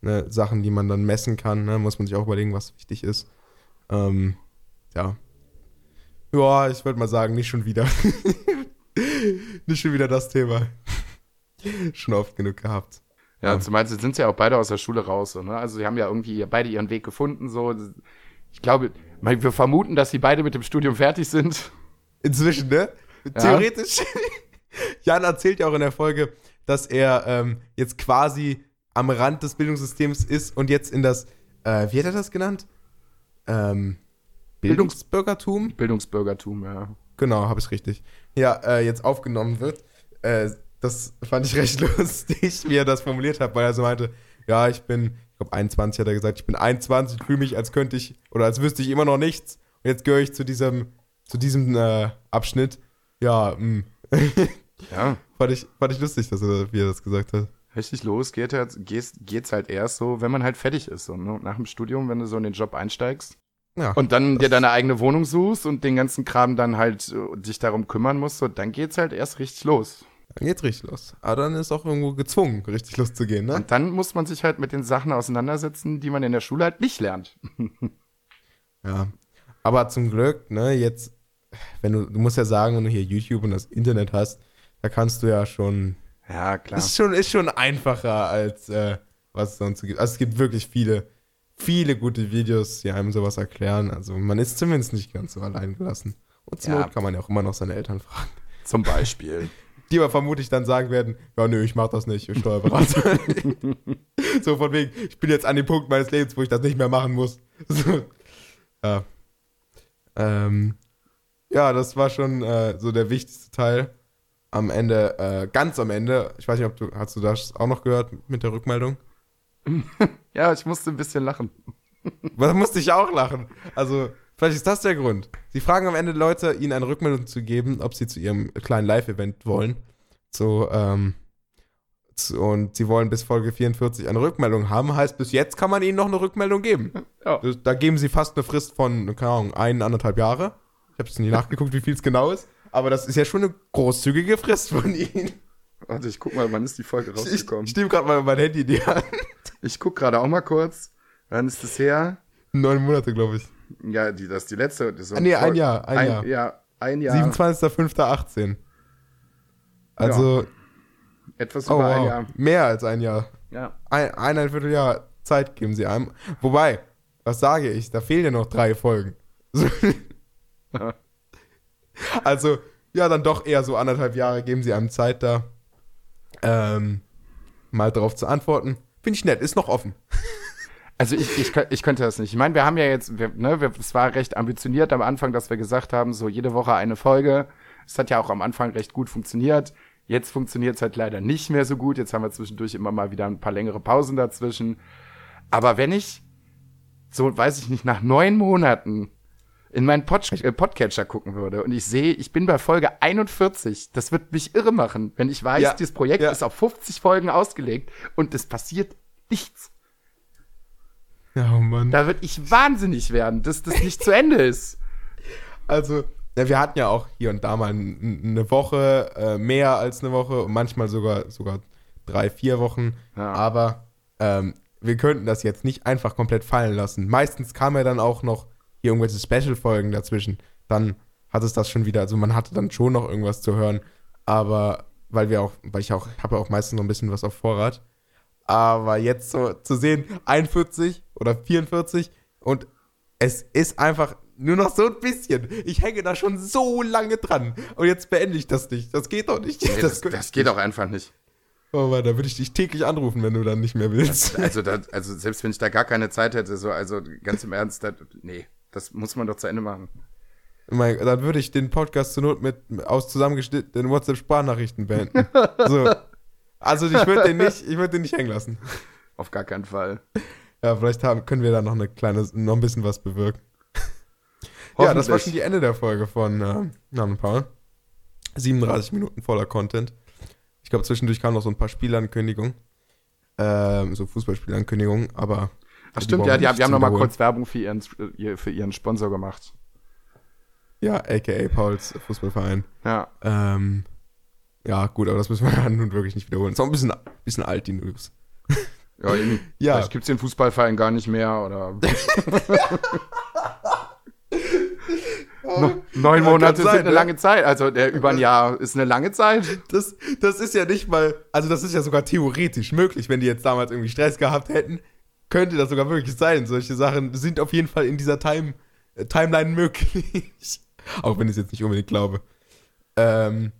ne, Sachen, die man dann messen kann, ne, muss man sich auch überlegen, was wichtig ist. Ähm, ja. Ja, ich würde mal sagen, nicht schon wieder. nicht schon wieder das Thema. schon oft genug gehabt. Ja, Ja. zumal sie sind ja auch beide aus der Schule raus. So, ne? Also sie haben ja irgendwie beide ihren Weg gefunden. So. Ich glaube, wir vermuten, dass sie beide mit dem Studium fertig sind. Inzwischen, ne? Theoretisch. Jan erzählt ja auch in der Folge, dass er ähm, jetzt quasi am Rand des Bildungssystems ist und jetzt in das, äh, wie hat er das genannt? Ähm, Bildungsbürgertum? Bildungsbürgertum, ja. Genau, habe ich richtig. Ja, äh, jetzt aufgenommen wird. Äh, das fand ich recht lustig, wie er das formuliert hat, weil er so meinte, ja, ich bin, ich glaube 21 hat er gesagt, ich bin 21, fühle mich, als könnte ich, oder als wüsste ich immer noch nichts. Und jetzt gehöre ich zu diesem, zu diesem äh, Abschnitt. Ja, mh. Ja, fand, ich, fand ich lustig, dass er, wie er das gesagt hat. richtig los geht halt, geht's, geht's halt erst so, wenn man halt fertig ist. So, ne? Nach dem Studium, wenn du so in den Job einsteigst. Ja, Und dann dir deine eigene Wohnung suchst und den ganzen Kram dann halt äh, dich darum kümmern musst, so, dann geht's halt erst richtig los. dann geht's richtig los. Aber dann ist auch irgendwo gezwungen, richtig loszugehen, ne? Und dann muss man sich halt mit den Sachen auseinandersetzen, die man in der Schule halt nicht lernt. Ja. Aber zum Glück, ne, jetzt, wenn du, du musst ja sagen, wenn du hier YouTube und das Internet hast, da kannst du ja schon Ja, klar. Ist schon, ist schon einfacher, als äh, was es sonst so gibt. Also es gibt wirklich viele, viele gute Videos, die einem sowas erklären. Also man ist zumindest nicht ganz so allein gelassen. Und zur Ja. Not kann man ja auch immer noch seine Eltern fragen. Zum Beispiel. Die aber vermutlich dann sagen werden, ja nö, ich mach das nicht, ich Steuerberater. so von wegen, ich bin jetzt an dem Punkt meines Lebens, wo ich das nicht mehr machen muss. So. Ja. Ähm, ja, das war schon äh, so der wichtigste Teil. Am Ende, äh, ganz am Ende, ich weiß nicht, ob du, hast du das auch noch gehört mit der Rückmeldung? Ja, ich musste ein bisschen lachen. Da musste ich auch lachen. Also, vielleicht ist das der Grund. Sie fragen am Ende Leute, ihnen eine Rückmeldung zu geben, ob sie zu ihrem kleinen Live-Event wollen. So, ähm, zu, und sie wollen bis Folge 44 eine Rückmeldung haben. Heißt, bis jetzt kann man ihnen noch eine Rückmeldung geben. Ja. Da geben sie fast eine Frist von, keine Ahnung, ein, anderthalb Jahre. Ich habe jetzt nicht nachgeguckt, wie viel es genau ist. Aber das ist ja schon eine großzügige Frist von ihnen. Warte, ich guck mal, wann ist die Folge Ich, rausgekommen? ich nehme gerade mal mein Handy in die Hand. Ich guck gerade auch mal kurz. Wann ist das her? Neun Monate, glaube ich. Ja, die, das ist die letzte. Das Ah, nee, ein Jahr, ein Jahr. Ja, Ein Jahr. 27.05.18. Also, Etwas oh, über ein wow. Jahr. mehr als ein Jahr. Ja. Ein, eineinviertel Jahr Zeit geben sie einem. Wobei, was sage ich? Da fehlen ja noch drei Folgen. So. also, ja, dann doch eher so anderthalb Jahre geben sie einem Zeit da, ähm, mal darauf zu antworten. Finde ich nett, ist noch offen. Also ich, ich, ich könnte das nicht. Ich meine, wir haben ja jetzt, wir, ne, wir, es war recht ambitioniert am Anfang, dass wir gesagt haben, so jede Woche eine Folge. Es hat ja auch am Anfang recht gut funktioniert. Jetzt funktioniert es halt leider nicht mehr so gut. Jetzt haben wir zwischendurch immer mal wieder ein paar längere Pausen dazwischen. Aber wenn ich, so weiß ich nicht, nach neun Monaten in meinen Pod äh, Podcatcher gucken würde und ich sehe, ich bin bei Folge 41, das wird mich irre machen, wenn ich weiß, Ja, dieses Projekt ja. ist auf 50 Folgen ausgelegt und es passiert nichts. Ja, oh Mann. Da würde ich wahnsinnig werden, dass das nicht zu Ende ist. Also, ja, wir hatten ja auch hier und da mal eine Woche, äh, mehr als eine Woche und manchmal sogar, sogar drei, vier Wochen. Ja. Aber ähm, wir könnten das jetzt nicht einfach komplett fallen lassen. Meistens kam ja dann auch noch irgendwelche Special-Folgen dazwischen. Dann hat es das schon wieder, also man hatte dann schon noch irgendwas zu hören. Aber weil wir auch, weil ich auch, habe ja auch meistens noch ein bisschen was auf Vorrat. Aber jetzt so zu sehen, 41 oder 44 und es ist einfach nur noch so ein bisschen. Ich hänge da schon so lange dran. Und jetzt beende ich das nicht. Das geht doch nicht. Nee, das, das geht auch einfach nicht. Oh Mann, da würde ich dich täglich anrufen, wenn du dann nicht mehr willst. Also, da, also selbst wenn ich da gar keine Zeit hätte, so, also ganz im Ernst, das, nee, das muss man doch zu Ende machen. Mein, dann würde ich den Podcast zur Not mit aus zusammengeschnittenen WhatsApp-Sprachnachrichten beenden. So. Also ich würde den nicht, ich würde den nicht hängen lassen. Auf gar keinen Fall. Ja, vielleicht haben, können wir da noch eine kleine, noch ein bisschen was bewirken. Ja, das war schon die Ende der Folge von äh, und Paul. 37 Minuten voller Content. Ich glaube, zwischendurch kamen noch so ein paar Spielankündigungen. Ähm, so Fußballspielankündigungen, aber. Ach stimmt, ja, wir die, die haben zu noch mal wiederholen. kurz Werbung für ihren, ihr- für ihren Sponsor gemacht. Ja, aka Pauls Fußballverein. Ja. Ähm, ja, gut, aber das müssen wir ja nun wirklich nicht wiederholen. Ist auch ein bisschen, bisschen alt, die News. Ja, eben. Ja. Vielleicht gibt's den Fußballverein gar nicht mehr oder. Neun Monate sein, sind eine ne? lange Zeit. Also der über ein Jahr ist eine lange Zeit. Das, das ist ja nicht mal, also das ist ja sogar theoretisch möglich, wenn die jetzt damals irgendwie Stress gehabt hätten, könnte das sogar wirklich sein. Solche Sachen sind auf jeden Fall in dieser Time, äh, Timeline möglich. Auch wenn ich es jetzt nicht unbedingt glaube. Ähm,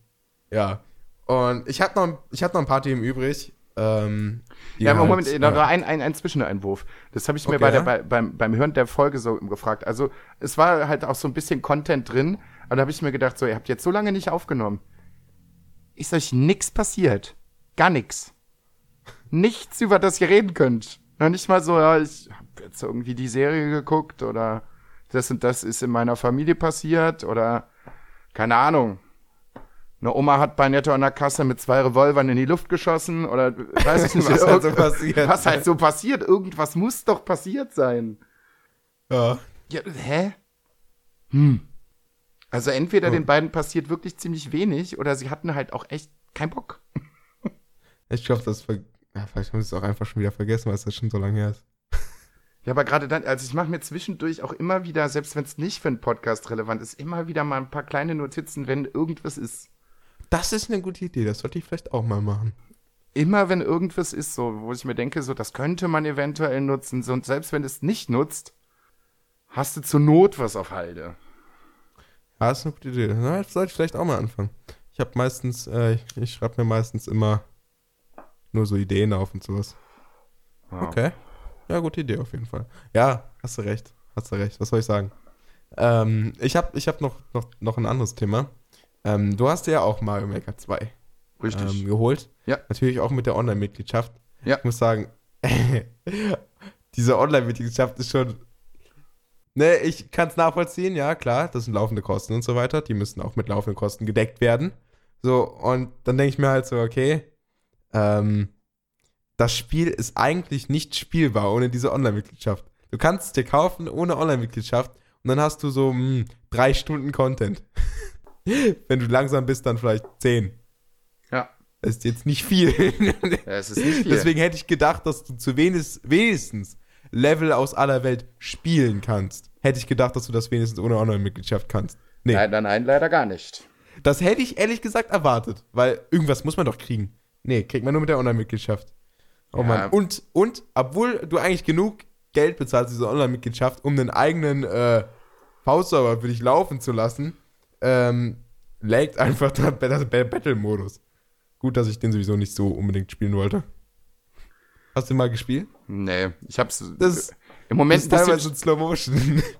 ja. Und ich habe noch, ich hab noch ein paar Themen übrig. Ähm, Ja, halt, Moment, noch äh, ein, ein, ein Zwischeneinwurf. Das habe ich mir Okay, bei der, ja. bei, beim, beim Hören der Folge so gefragt. Also, es war halt auch so ein bisschen Content drin, aber da habe ich mir gedacht, so, ihr habt jetzt so lange nicht aufgenommen. Ist euch nix passiert? Gar nix. Nichts, über das ihr reden könnt. Noch nicht mal so, ja, ich habe jetzt irgendwie die Serie geguckt oder das und das ist in meiner Familie passiert oder keine Ahnung. Eine Oma hat bei Netto an der Kasse mit zwei Revolvern in die Luft geschossen oder weiß ich nicht, Was halt so passiert. was halt so passiert. Irgendwas muss doch passiert sein. ja. Ja, hä? Hm. Also entweder Oh. den beiden passiert wirklich ziemlich wenig oder sie hatten halt auch echt keinen Bock. Ich glaube, das ver ja, vielleicht haben sie es auch einfach schon wieder vergessen, weil es das schon so lange her ist. Ja, aber gerade dann, also ich mache mir zwischendurch auch immer wieder, selbst wenn es nicht für einen Podcast relevant ist, immer wieder mal ein paar kleine Notizen, wenn irgendwas ist. Das ist eine gute Idee, das sollte ich vielleicht auch mal machen. Immer wenn irgendwas ist, so, wo ich mir denke, so, das könnte man eventuell nutzen. So, und selbst wenn es nicht nutzt, hast du zur Not was auf Halde. Ja, ist eine gute Idee. Na, das sollte ich vielleicht auch mal anfangen. Ich habe meistens, äh, ich, ich schreibe mir meistens immer nur so Ideen auf und sowas. Ja. Okay. Ja, gute Idee auf jeden Fall. Ja, hast du recht. Hast du recht. Was soll ich sagen? Ähm, ich habe ich hab noch, noch, noch ein anderes Thema. Ähm, du hast ja auch Mario Maker 2 Richtig. ähm, geholt. Ja. Natürlich auch mit der Online-Mitgliedschaft. Ja. Ich muss sagen, diese Online-Mitgliedschaft ist schon. Ne, ich kann es nachvollziehen, ja, klar, das sind laufende Kosten und so weiter. Die müssen auch mit laufenden Kosten gedeckt werden. So, und dann denke ich mir halt so, okay, ähm, das Spiel ist eigentlich nicht spielbar ohne diese Online-Mitgliedschaft. Du kannst es dir kaufen ohne Online-Mitgliedschaft und dann hast du so hm, drei Stunden Content. Wenn du langsam bist, dann vielleicht zehn. ja. Das ist jetzt nicht viel. es ist nicht viel. Deswegen hätte ich gedacht, dass du zu wenig, wenigstens Level aus aller Welt spielen kannst. Hätte ich gedacht, dass du das wenigstens ohne Online-Mitgliedschaft kannst. Nee. Nein, nein, nein, leider gar nicht. Das hätte ich ehrlich gesagt erwartet, weil irgendwas muss man doch kriegen. Nee, kriegt man nur mit der Online-Mitgliedschaft. Oh Ja. Mann. Und, und, obwohl du eigentlich genug Geld bezahlst, diese Online-Mitgliedschaft, um einen eigenen äh, V-Server für dich laufen zu lassen, ähm, laggt einfach der der- der Battle-Modus. Gut, dass ich den sowieso nicht so unbedingt spielen wollte. Hast du den mal gespielt? Nee, ich hab's Das ist, im das Moment, ist ein bisschen, teilweise in Slow Motion.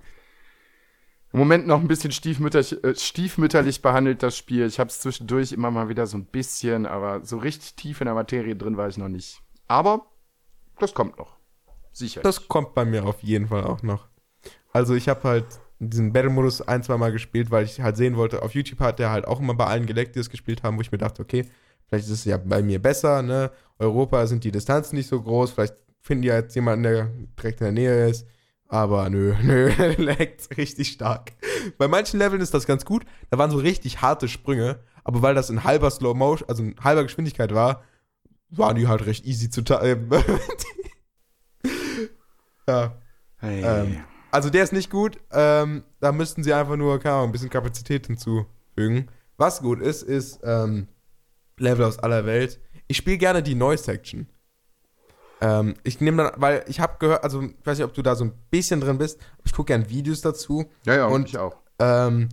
im Moment noch ein bisschen stiefmütterlich, äh, stiefmütterlich behandelt, das Spiel. Ich hab's zwischendurch immer mal wieder so ein bisschen, aber so richtig tief in der Materie drin war ich noch nicht. Aber das kommt noch. Sicher. Das kommt bei mir auf jeden Fall auch noch. Also ich habe halt diesen Battle-Modus ein, zwei Mal gespielt, weil ich halt sehen wollte, auf YouTube hat der halt auch immer bei allen geleckt, die es gespielt haben, wo ich mir dachte, okay, vielleicht ist es ja bei mir besser, ne? Europa sind die Distanzen nicht so groß, vielleicht finden die jetzt jemanden, der direkt in der Nähe ist. Aber nö, nö, leckt richtig stark. Bei manchen Leveln ist das ganz gut. Da waren so richtig harte Sprünge. Aber weil das in halber Slow Motion, also in halber Geschwindigkeit war, waren die halt recht easy zu timen. ja. hey. ähm, Also der ist nicht gut. Ähm, da müssten sie einfach nur, keine Ahnung, ein bisschen Kapazität hinzufügen. Was gut ist, ist ähm, Level aus aller Welt. Ich spiele gerne die Noise-Section. Ähm, ich nehme dann, weil ich habe gehört, also ich weiß nicht, ob du da so ein bisschen drin bist, ich gucke gerne Videos dazu. ja, ja, und ich auch. Ähm,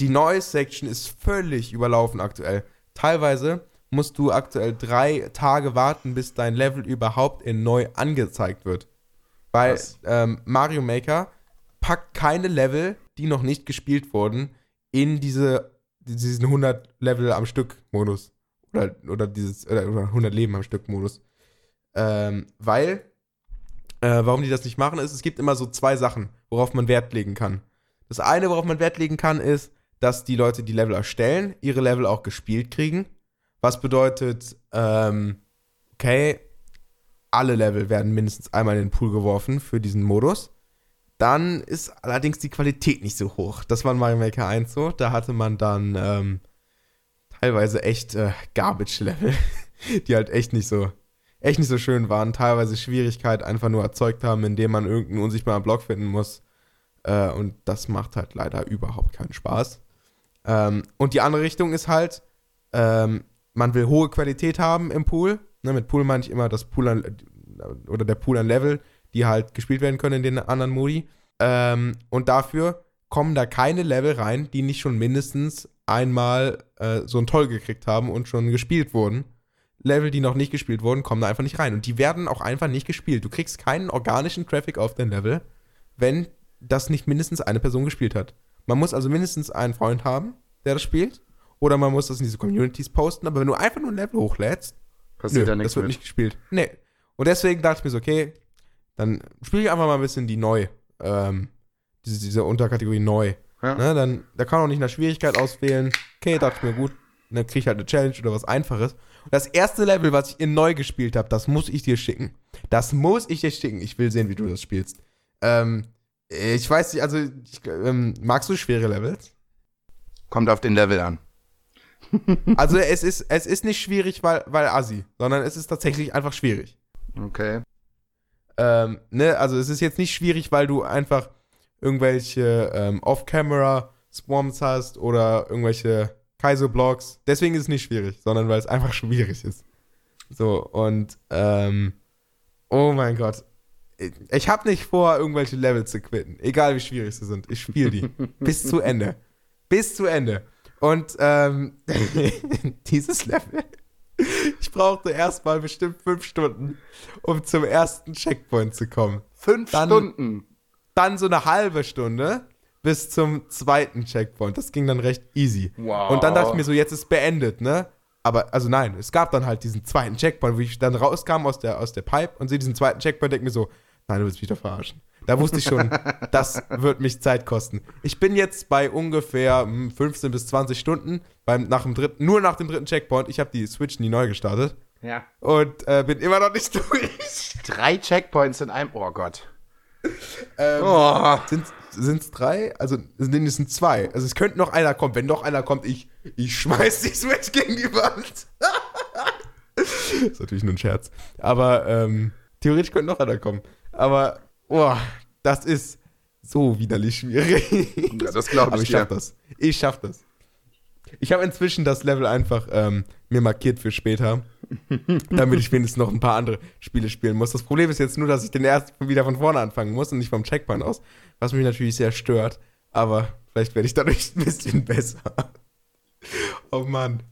die Noise-Section ist völlig überlaufen aktuell. Teilweise musst du aktuell drei Tage warten, bis dein Level überhaupt in neu angezeigt wird. Weil ähm, Mario Maker packt keine Level, die noch nicht gespielt wurden, in diese, diesen 100 Level am Stück Modus. Oder, oder dieses oder 100 Leben am Stück Modus. Ähm, weil, äh, warum die das nicht machen, ist, es gibt immer so zwei Sachen, worauf man Wert legen kann. Das eine, worauf man Wert legen kann, ist, dass die Leute, die Level erstellen, ihre Level auch gespielt kriegen. Was bedeutet, ähm, okay, alle Level werden mindestens einmal in den Pool geworfen für diesen Modus. Dann ist allerdings die Qualität nicht so hoch. Das war in Mario Maker 1 so. Da hatte man dann ähm, teilweise echt äh, Garbage-Level, die halt echt nicht so echt nicht so schön waren. Teilweise Schwierigkeit einfach nur erzeugt haben, indem man irgendeinen unsichtbaren Block finden muss. Äh, und das macht halt leider überhaupt keinen Spaß. Ähm, und die andere Richtung ist halt, ähm, man will hohe Qualität haben im Pool. Ne, mit Pool meine ich immer das Pool an, oder der Pool an Level, die halt gespielt werden können in den anderen Modi. Ähm, und dafür kommen da keine Level rein, die nicht schon mindestens einmal äh, so ein Toll gekriegt haben und schon gespielt wurden. Level, die noch nicht gespielt wurden, kommen da einfach nicht rein. Und die werden auch einfach nicht gespielt. Du kriegst keinen organischen Traffic auf dein Level, wenn das nicht mindestens eine Person gespielt hat. Man muss also mindestens einen Freund haben, der das spielt. Oder man muss das in diese Communities posten. Aber wenn du einfach nur ein Level hochlädst, Passiert nö, nichts das wird mit. nicht gespielt. Nee. Und deswegen dachte ich mir so, okay, dann spiele ich einfach mal ein bisschen die neu. Ähm, diese, diese Unterkategorie neu. Ja. Ne, dann, da kann man auch nicht nach Schwierigkeit auswählen. Okay, dachte ich mir, gut, dann kriege ich halt eine Challenge oder was Einfaches. Das erste Level, was ich in neu gespielt habe, das muss ich dir schicken. Das muss ich dir schicken. Ich will sehen, wie du das spielst. Ähm, ich weiß nicht, also, ich, ähm, magst du schwere Levels? Kommt auf den Level an. Also, es ist, es ist nicht schwierig, weil, weil Assi, sondern es ist tatsächlich einfach schwierig. Okay. Ähm, ne, also es ist jetzt nicht schwierig, weil du einfach irgendwelche ähm, Off-Camera-Swarms hast oder irgendwelche Kaiser-Blocks. Deswegen ist es nicht schwierig, sondern weil es einfach schwierig ist. So, und ähm, oh mein Gott. Ich, habe nicht vor, irgendwelche Levels zu quitten. Egal wie schwierig sie sind. Ich spiele die. bis zu Ende. Bis zu Ende. Und ähm, dieses Level. Ich brauchte erstmal bestimmt fünf Stunden, um zum ersten Checkpoint zu kommen. Fünf Dann- Stunden. Dann so eine halbe Stunde bis zum zweiten Checkpoint. Das ging dann recht easy. Wow. Und dann dachte ich mir so, jetzt ist beendet, ne? Aber, also nein, es gab dann halt diesen zweiten Checkpoint, wo ich dann rauskam aus der, aus der Pipe und sehe diesen zweiten Checkpoint denke mir so, nein, du willst mich doch verarschen. Da wusste ich schon, das wird mich Zeit kosten. Ich bin jetzt bei ungefähr hm, 15 bis 20 Stunden beim, nach dem dritten, nur nach dem dritten Checkpoint. Ich habe die Switch nie neu gestartet Ja. und äh, bin immer noch nicht durch. Drei Checkpoints in einem. Oh Gott. Ähm, Oh. Sind es drei? Also, nee, es sind zwei. Also, es könnte noch einer kommen. Wenn noch einer kommt, ich, ich schmeiß die Switch gegen die Wand. ist natürlich nur ein Scherz. Aber ähm, theoretisch könnte noch einer kommen. Aber, boah, das ist so widerlich schwierig. Ja, das glaub ich Aber ich dir. schaff das. Ich schaff das. Ich habe inzwischen das Level einfach ähm, mir markiert für später, damit ich wenigstens noch ein paar andere Spiele spielen muss. Das Problem ist jetzt nur, dass ich den ersten wieder von vorne anfangen muss und nicht vom Checkpoint aus, was mich natürlich sehr stört. Aber vielleicht werde ich dadurch ein bisschen besser. Oh Mann.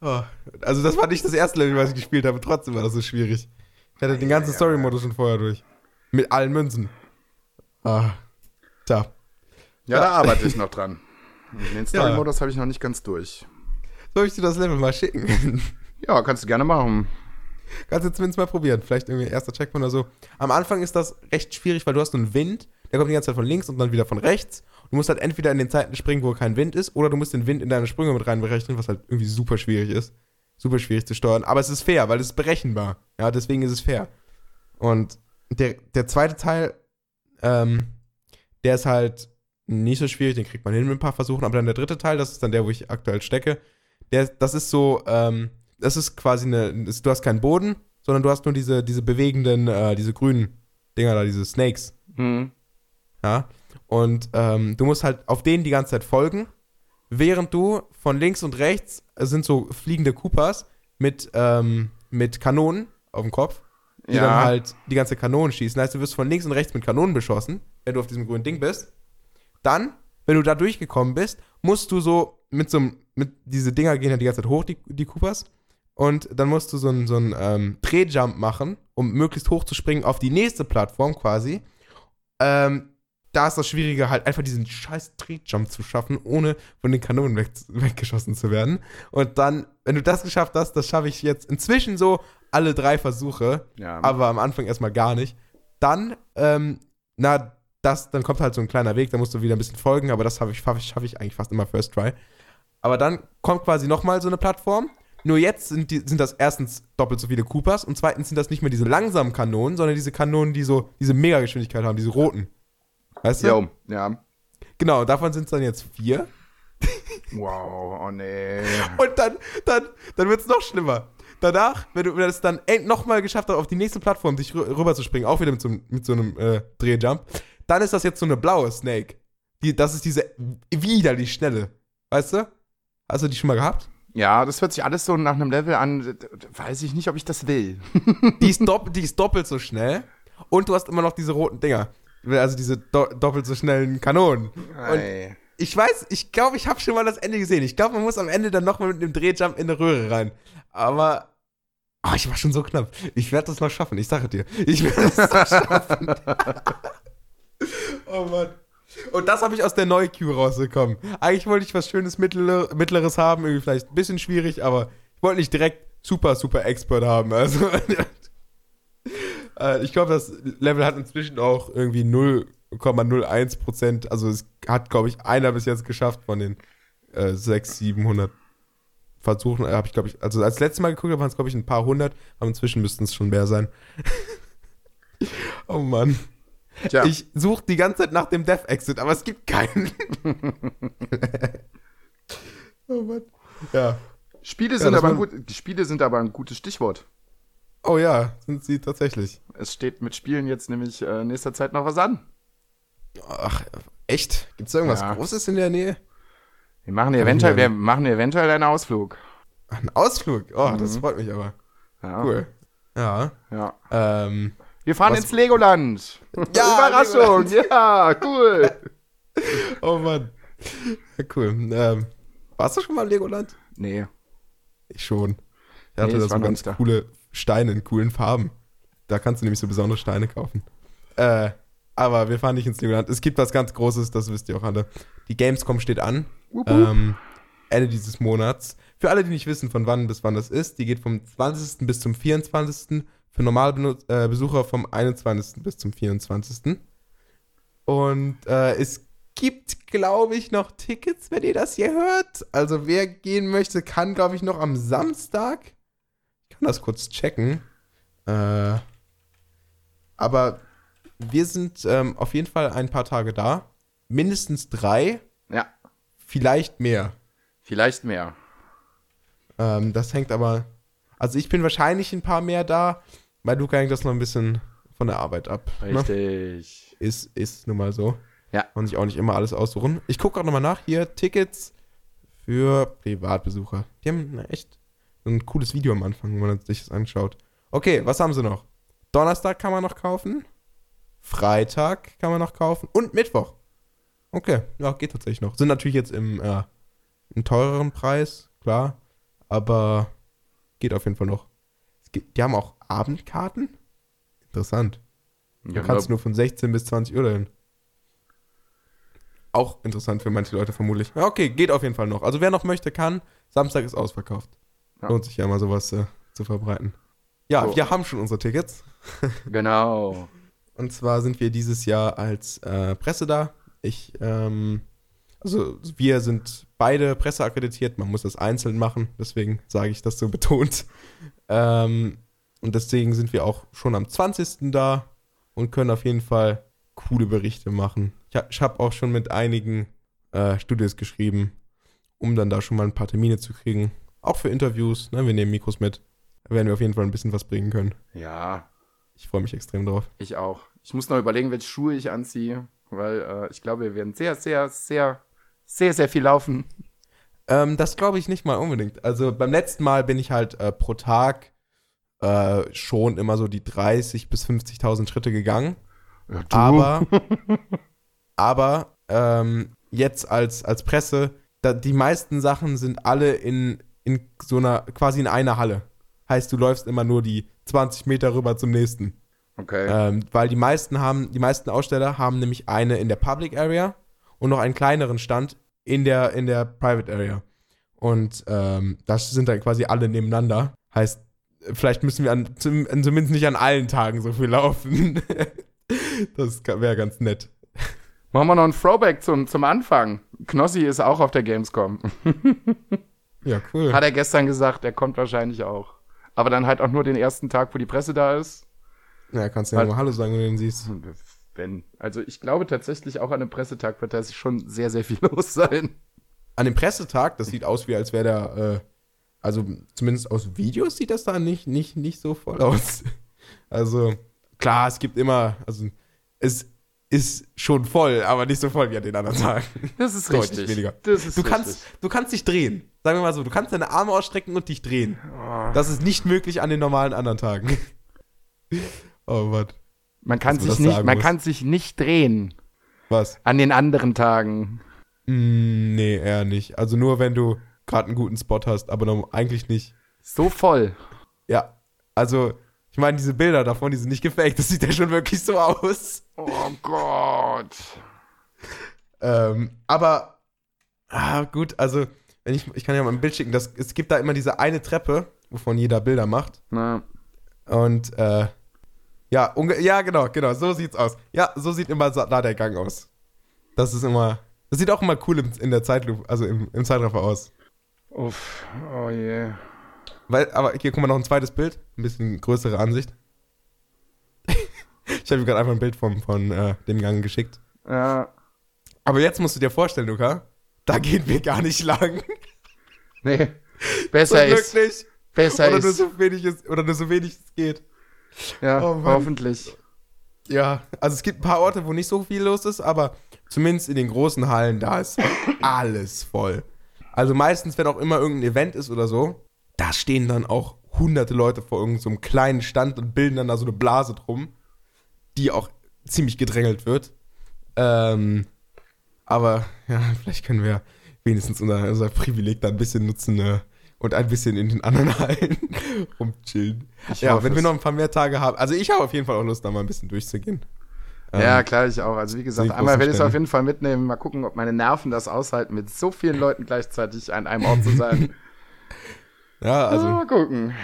Oh. Also das war nicht das erste Level, was ich gespielt habe, trotzdem war das so schwierig. Ich hatte den ganzen Story-Modus schon vorher durch. Mit allen Münzen. Ah. Tja. Ja, da arbeite ich noch dran. Den Story-Modus habe ich noch nicht ganz durch. Soll ich dir das Level mal schicken? Ja, kannst du gerne machen. Kannst du zumindest mal probieren. Vielleicht irgendwie erster Checkpoint oder so. Am Anfang ist das recht schwierig, weil du hast einen Wind, der kommt die ganze Zeit von links und dann wieder von rechts. Du musst halt entweder in den Zeiten springen, wo kein Wind ist, oder du musst den Wind in deine Sprünge mit reinberechnen, was halt irgendwie super schwierig ist. Super schwierig zu steuern. Aber es ist fair, weil es ist berechenbar. Ja, deswegen ist es fair. Und der, der zweite Teil, ähm, der ist halt nicht so schwierig, den kriegt man hin mit ein paar Versuchen. Aber dann der dritte Teil, das ist dann der, wo ich aktuell stecke, der, das ist so, ähm, das ist quasi eine, du hast keinen Boden, sondern du hast nur diese, diese bewegenden, äh, diese grünen Dinger da, diese Snakes. Hm. Ja. Und ähm, du musst halt auf denen die ganze Zeit folgen, während du von links und rechts sind so fliegende Koopas mit, ähm, mit Kanonen auf dem Kopf, die Ja. dann halt die ganze Kanonen schießen. Heißt, du wirst von links und rechts mit Kanonen beschossen, wenn du auf diesem grünen Ding bist. Dann, wenn du da durchgekommen bist, musst du so mit so einem, mit diese Dinger gehen ja die ganze Zeit hoch, die, die Koopas. Und dann musst du so einen so einen, ähm, Drehjump machen, um möglichst hoch zu springen auf die nächste Plattform quasi. Ähm, da ist das Schwierige halt einfach diesen scheiß Drehjump zu schaffen, ohne von den Kanonen weg, weggeschossen zu werden. Und dann, wenn du das geschafft hast, das schaffe ich jetzt inzwischen so alle drei Versuche, Ja. aber am Anfang erstmal gar nicht. Dann, ähm, na, das, dann kommt halt so ein kleiner Weg, da musst du wieder ein bisschen folgen, aber das schaffe ich, schaffe ich, schaffe ich eigentlich fast immer First Try. Aber dann kommt quasi nochmal so eine Plattform. Nur jetzt sind, die, sind das erstens doppelt so viele Coopers und zweitens sind das nicht mehr diese langsamen Kanonen, sondern diese Kanonen, die so diese Megageschwindigkeit haben, diese roten. Weißt du? Jo, ja. Genau, davon sind es dann jetzt vier. Wow, oh nee. Und dann, dann, dann wird es noch schlimmer. Danach, wenn du es dann nochmal geschafft hast, auf die nächste Plattform dich rü rüber zu springen, auch wieder mit so, einem- mit so einem äh, Drehjump, dann ist das jetzt so eine blaue Snake. Die, das ist diese widerlich schnelle. Weißt du? Hast du die schon mal gehabt? Ja, das hört sich alles so nach einem Level an. Weiß ich nicht, ob ich das will. Die ist, die ist doppelt so schnell und du hast immer noch diese roten Dinger. Also diese do doppelt so schnellen Kanonen. Und ich weiß, ich glaube, ich habe schon mal das Ende gesehen. Ich glaube, man muss am Ende dann nochmal mit einem Drehjump in eine Röhre rein. Aber oh, ich war schon so knapp. Ich werde das noch schaffen, ich sage dir. Ich werde es noch schaffen. oh Mann. Und das habe ich aus der Neu-Queue rausgekommen. Eigentlich wollte ich was Schönes Mittler Mittleres haben, irgendwie vielleicht ein bisschen schwierig, aber ich wollte nicht direkt super, super Expert haben. Also, äh, ich glaube, das Level hat inzwischen auch irgendwie 0,01 Prozent. Also, es hat, glaube ich, einer bis jetzt geschafft von den äh, 600, 700 Versuchen. Habe ich, glaube ich, also als letztes Mal geguckt habe, waren es, glaube ich, ein paar hundert, aber inzwischen müssten es schon mehr sein. oh Mann. Tja, Ich suche die ganze Zeit nach dem Death Exit, aber es gibt keinen. oh Mann. Ja. Spiele sind, das aber gut, Spiele sind aber ein gutes Stichwort. Oh ja, sind sie tatsächlich. Es steht mit Spielen jetzt nämlich äh, in nächster Zeit noch was an. Ach, echt? Gibt es irgendwas Ja. Großes in der Nähe? Wir machen eventuell, Ja. wir machen eventuell einen Ausflug. Ein Ausflug. Oh, das Mhm. freut mich aber. Ja. Cool. Ja. Ja. Ähm, Wir fahren Was- ins Legoland. Ja, Überraschung. Ja, cool. oh Mann. Ja, cool. Ähm, warst du schon mal im Legoland? Nee. Ich schon. Ich Nee, hatte ich da so ganz da. coole Steine in coolen Farben. Da kannst du nämlich so besondere Steine kaufen. Äh, aber wir fahren nicht ins Legoland. Es gibt was ganz Großes, das wisst ihr auch alle. Die Gamescom steht an. Wup, wup. Ähm, Ende dieses Monats. Für alle, die nicht wissen, von wann bis wann das ist, die geht vom 20. bis zum 24. Für normale äh, Besucher vom 21. bis zum 24. Und äh, es gibt, glaube ich, noch Tickets, wenn ihr das hier hört. Also wer gehen möchte, kann, glaube ich, noch am Samstag. Ich kann das kurz checken. Äh, aber wir sind ähm, auf jeden Fall ein paar Tage da. Mindestens drei, Ja, vielleicht mehr. vielleicht mehr. Ähm, das hängt aber. Also ich bin wahrscheinlich ein paar mehr da. Bei Luca hängt das noch ein bisschen von der Arbeit ab. Ne? Richtig. Ist, ist nun mal so. Ja. Und sich auch nicht immer alles aussuchen. Ich gucke auch nochmal nach. Hier, Tickets für Privatbesucher. Die haben echt so ein cooles Video am Anfang, wenn man sich das anschaut. Okay, was haben sie noch? Donnerstag kann man noch kaufen. Freitag kann man noch kaufen. Und Mittwoch. Okay, ja, geht tatsächlich noch. Sind natürlich jetzt im, äh, im teureren Preis, klar. Aber geht auf jeden Fall noch. Gibt, die haben auch Abendkarten. Interessant. Du Ja, kannst nur von 16 bis 20 Uhr dahin. Auch interessant für manche Leute vermutlich. Ja, okay, geht auf jeden Fall noch. Also wer noch möchte, kann. Samstag ist ausverkauft. Ja. Lohnt sich ja mal sowas äh, zu verbreiten. Ja, So. wir haben schon unsere Tickets. genau. Und zwar sind wir dieses Jahr als äh, Presse da. Ich, ähm, also wir sind beide presseakkreditiert. Man muss das einzeln machen. Deswegen sage ich das so betont. Ähm, und deswegen sind wir auch schon am 20. da und können auf jeden Fall coole Berichte machen. Ich habe auch schon mit einigen äh, Studios geschrieben, um dann da schon mal ein paar Termine zu kriegen. Auch für Interviews. Ne? Wir nehmen Mikros mit. Da werden wir auf jeden Fall ein bisschen was bringen können. Ja, Ich freue mich extrem drauf. ich auch. Ich muss noch überlegen, welche Schuhe ich anziehe, weil äh, ich glaube, wir werden sehr, sehr, sehr, sehr, sehr viel laufen. Ähm, das glaube ich nicht mal unbedingt. Also beim letzten Mal bin ich halt äh, pro Tag äh, schon immer so die 30.000 bis 50.000 Schritte gegangen. Ja. Aber, aber ähm, jetzt als, als Presse, da, die meisten Sachen sind alle in, in so einer, quasi in einer Halle. Heißt, du läufst immer nur die 20 Meter rüber zum nächsten. Okay. Ähm, weil die meisten haben, die meisten Aussteller haben nämlich eine in der Public Area und noch einen kleineren Stand in der, in der Private Area. Und ähm, das sind dann quasi alle nebeneinander. Heißt, vielleicht müssen wir an, zum, zumindest nicht an allen Tagen so viel laufen. das wäre ganz nett. Machen wir noch ein Throwback zum, zum Anfang. Knossi ist auch auf der Gamescom. Ja, cool. Hat er gestern gesagt, er kommt wahrscheinlich auch. Aber dann halt auch nur den ersten Tag, wo die Presse da ist. Ja, kannst du ja mal Hallo sagen, wenn du den siehst. Wenn. Also ich glaube tatsächlich auch an einem Pressetag wird da schon sehr, sehr viel los sein. An dem Pressetag, das sieht aus wie, als wäre der, äh, also zumindest aus Videos sieht das da nicht, nicht, nicht so voll aus. Also, klar, es gibt immer, also es ist schon voll, aber nicht so voll wie an den anderen Tagen. Das ist Deutlich richtig. weniger. Das ist Du richtig. kannst, du kannst dich drehen. Sagen wir mal so, du kannst deine Arme ausstrecken und dich drehen. Oh. Das ist nicht möglich an den normalen anderen Tagen. Oh, was? Man kann sich nicht, man muss. kann sich nicht drehen Was? an den anderen Tagen. Mm, nee, eher nicht. Also nur, wenn du gerade einen guten Spot hast, aber noch, eigentlich nicht. So voll. Ja, also, ich meine, diese Bilder davon, die sind nicht gefaked. Das sieht ja schon wirklich so aus. Oh Gott. Ähm, aber, ah, gut, also, wenn ich, ich kann ja mal ein Bild schicken. Das, es gibt da immer diese eine Treppe, wovon jeder Bilder macht. Na, Und, äh, ja, ja, genau, genau, so sieht's aus. Ja, so sieht immer da der Gang aus. Das ist immer, das sieht auch immer cool in der Zeitlupe, also im, im Zeitraffer aus. Uff. Oh je. Weil, aber hier, guck mal, noch ein zweites Bild. Ein bisschen größere Ansicht. ich habe ihm gerade einfach ein Bild vom, von äh, dem Gang geschickt. Ja. Aber jetzt musst du dir vorstellen, Luca, da gehen wir gar nicht lang. Nee. Besser Zum ist. Glück nicht. Besser Oder nur, ist. so wenig es, oder nur so wenig es geht. Ja, Oh hoffentlich. Ja, also es gibt ein paar Orte, wo nicht so viel los ist, aber zumindest in den großen Hallen, da ist alles voll. Also meistens, wenn auch immer irgendein Event ist oder so, da stehen dann auch hunderte Leute vor irgendeinem so kleinen Stand und bilden dann da so eine Blase drum, die auch ziemlich gedrängelt wird. Ähm, aber ja, vielleicht können wir wenigstens unser, unser Privileg da ein bisschen nutzen äh, und ein bisschen in den anderen Hallen rumchillen. Ich ja, wenn wir noch ein paar mehr Tage haben. Also ich habe auf jeden Fall auch Lust, da mal ein bisschen durchzugehen. Ja, Ähm, klar, ich auch. Also wie gesagt, einmal werde ich es auf jeden Fall mitnehmen. Mal gucken, ob meine Nerven das aushalten, mit so vielen Leuten gleichzeitig an einem Ort zu sein. ja, also mal gucken.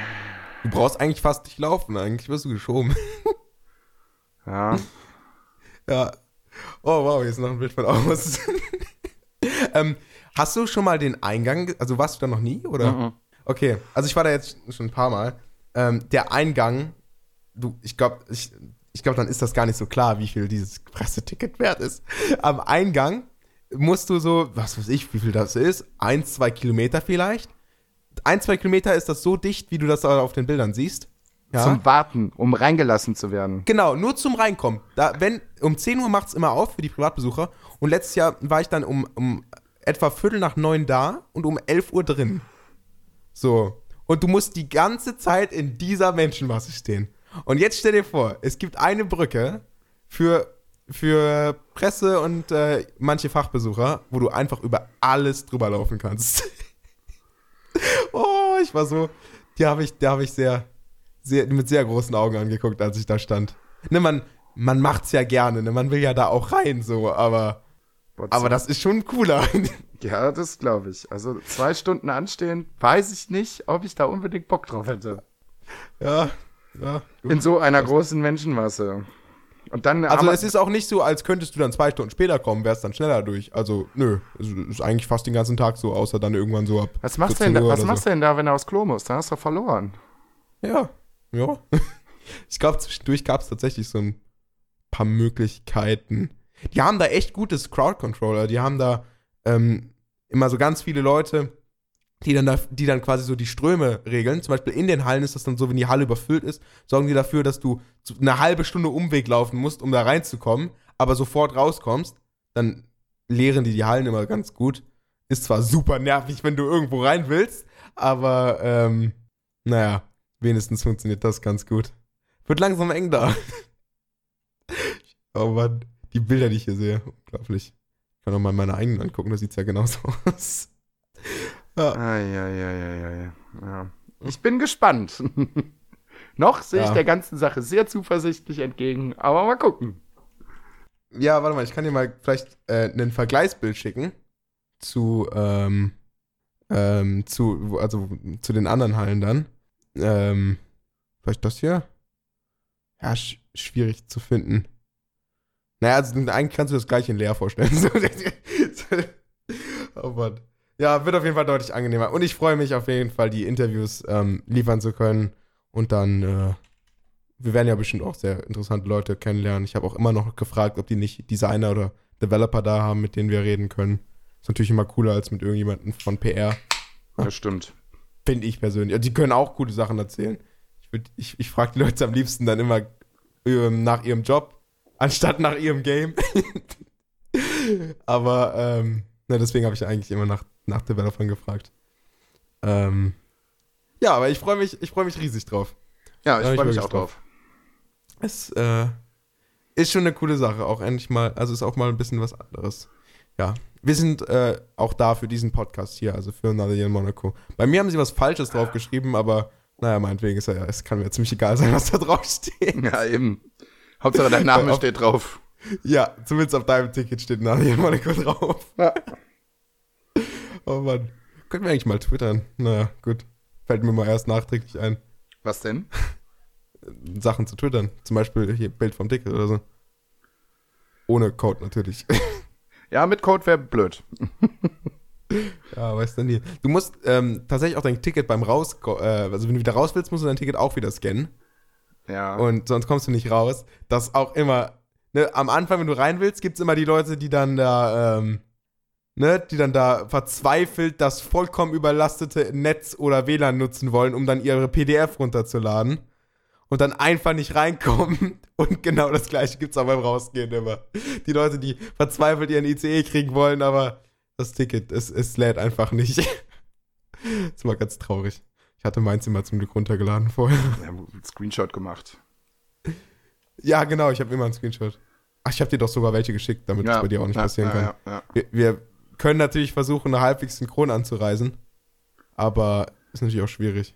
du brauchst eigentlich fast nicht laufen, eigentlich wirst du geschoben. Ja. ja. Oh wow, hier ist noch ein Bild von aus. ähm, hast du schon mal den Eingang, also warst du da noch nie, oder? Mhm. Okay, also ich war da jetzt schon ein paar Mal. Ähm, der Eingang, du, ich glaube, ich, ich glaube, dann ist das gar nicht so klar, wie viel dieses Presseticket wert ist. Am Eingang musst du so, was weiß ich, wie viel das ist, eins, zwei Kilometer vielleicht. Ein, zwei Kilometer ist das so dicht, wie du das auf den Bildern siehst. Ja? Zum Warten, um reingelassen zu werden. Genau, nur zum Reinkommen. Da, wenn, um 10 Uhr macht es immer auf für die Privatbesucher. Und letztes Jahr war ich dann um, um etwa Viertel nach neun da und um 11 Uhr drin. So. Und du musst die ganze Zeit in dieser Menschenmasse stehen. Und jetzt stell dir vor, es gibt eine Brücke für, für Presse und äh, manche Fachbesucher, wo du einfach über alles drüber laufen kannst. oh, ich war so, die habe ich, die habe ich sehr, sehr, mit sehr großen Augen angeguckt, als ich da stand. Ne, man, man macht's ja gerne, ne, man will ja da auch rein, so, aber, aber das ist schon cooler. Ja, das glaube ich. Also zwei Stunden anstehen, weiß ich nicht, ob ich da unbedingt Bock drauf hätte. ja, ja. In so einer großen Menschenmasse. Und dann Also aber- es ist auch nicht so, als könntest du dann zwei Stunden später kommen, wärst dann schneller durch. Also nö, es ist eigentlich fast den ganzen Tag so, außer dann irgendwann so ab. was machst, du 14 denn, da, was machst du denn da, wenn du aufs Klo musst? Da hast du verloren. Ja, ja. Ich glaube, zwischendurch gab es tatsächlich so ein paar Möglichkeiten. Die haben da echt gutes Crowd-Controller. Die haben da ähm, immer so ganz viele Leute, die dann, da, die dann quasi so die Ströme regeln. Zum Beispiel in den Hallen ist das dann so, wenn die Halle überfüllt ist, sorgen die dafür, dass du eine halbe Stunde Umweg laufen musst, um da reinzukommen, aber sofort rauskommst. Dann leeren die die Hallen immer ganz gut. Ist zwar super nervig, wenn du irgendwo rein willst, aber ähm, naja, wenigstens funktioniert das ganz gut. Wird langsam eng da. oh Mann, die Bilder, die ich hier sehe, unglaublich. Ich kann auch mal meine eigenen angucken, da sieht es ja genauso aus. Ja. Eieieiei. Ja. Ich bin gespannt. Noch sehe ich Ja. der ganzen Sache sehr zuversichtlich entgegen, aber mal gucken. ja, warte mal, ich kann dir mal vielleicht äh, ein Vergleichsbild schicken zu, ähm, ähm, zu, also zu den anderen Hallen dann. Ähm, vielleicht das hier? Ja, sch schwierig zu finden. Naja, also eigentlich kannst du das gleich in leer vorstellen. Oh Mann. Ja, wird auf jeden Fall deutlich angenehmer. Und ich freue mich auf jeden Fall, die Interviews ähm, liefern zu können. Und dann, äh, wir werden ja bestimmt auch sehr interessante Leute kennenlernen. Ich habe auch immer noch gefragt, ob die nicht Designer oder Developer da haben, mit denen wir reden können. Ist natürlich immer cooler als mit irgendjemandem von PR, Das stimmt. finde ich persönlich. Die können auch coole Sachen erzählen. Ich, würd- ich, ich frage die Leute am liebsten dann immer ähm, nach ihrem Job, anstatt nach ihrem Game. Aber ähm, na, deswegen habe ich eigentlich immer nach, nach Developern gefragt. Ähm, ja, aber ich freue mich, ich freue mich riesig drauf. Ja, ich freue mich wirklich auch drauf. Es äh, ist schon eine coole Sache, auch endlich mal, also ist auch mal ein bisschen was anderes. Ja, wir sind äh, auch da für diesen Podcast hier, also für Another Year in Monaco. Bei mir haben sie was Falsches drauf geschrieben, aber naja, meinetwegen ist ja, es kann mir ziemlich egal sein, was da drauf steht. Ja, eben. Hauptsache dein Name Auf- steht drauf. Ja, zumindest auf deinem Ticket steht Another Year in Monaco drauf. Ja. Oh Mann. Könnten wir eigentlich mal twittern. Naja, gut. Fällt mir mal erst nachträglich ein, Was denn? Sachen zu twittern. Zum Beispiel hier Bild vom Ticket oder so. Ohne Code natürlich. Ja, mit Code wäre blöd. Ja, weißt du nie. Du musst ähm, tatsächlich auch dein Ticket beim Raus, äh, also wenn du wieder raus willst, musst du dein Ticket auch wieder scannen. Ja. Und sonst kommst du nicht raus. Das auch immer, ne, am Anfang, wenn du rein willst, gibt es immer die Leute, die dann da, ähm, ne, die dann da verzweifelt das vollkommen überlastete Netz oder WLAN nutzen wollen, um dann ihre PDF runterzuladen. Und dann einfach nicht reinkommen. Und genau das gleiche gibt es auch beim Rausgehen immer. Die Leute, die verzweifelt ihren ICE kriegen wollen, aber das Ticket, es, es lädt einfach nicht. das mal ganz traurig. Ich hatte meins immer zum Glück runtergeladen vorher. ja Screenshot gemacht. Ja, genau, ich habe immer einen Screenshot. Ach, ich habe dir doch sogar welche geschickt, damit das bei dir auch nicht ja, passieren ja, kann. Ja, ja. Wir, wir können natürlich versuchen, eine halbwegs synchron anzureisen, aber ist natürlich auch schwierig.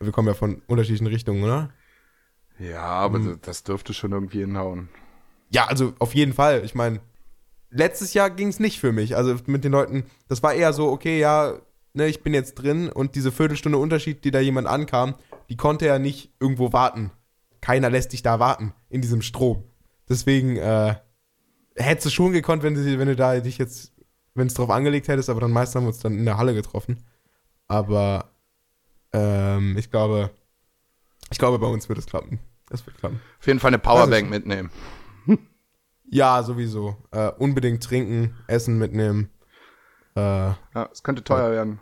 Wir kommen ja von unterschiedlichen Richtungen, oder? ja, aber Mhm. das dürfte schon irgendwie hinhauen. Ja, also auf jeden Fall. Ich meine, letztes Jahr ging es nicht für mich. Also mit den Leuten, das war eher so, okay, ja, ne, ich bin jetzt drin und diese Viertelstunde Unterschied, die da jemand ankam, die konnte ja nicht irgendwo warten. Keiner lässt dich da warten in diesem Strom. Deswegen äh, hättest du schon gekonnt, wenn du, wenn du da dich jetzt, wenn es drauf angelegt hättest, aber dann meist haben wir uns dann in der Halle getroffen. Aber ähm, ich glaube, ich glaube, bei uns wird es klappen. Es wird klappen. Auf jeden Fall eine Powerbank mitnehmen. Ja, sowieso. Äh, unbedingt trinken, Essen mitnehmen. Äh, Ja, es könnte teuer werden.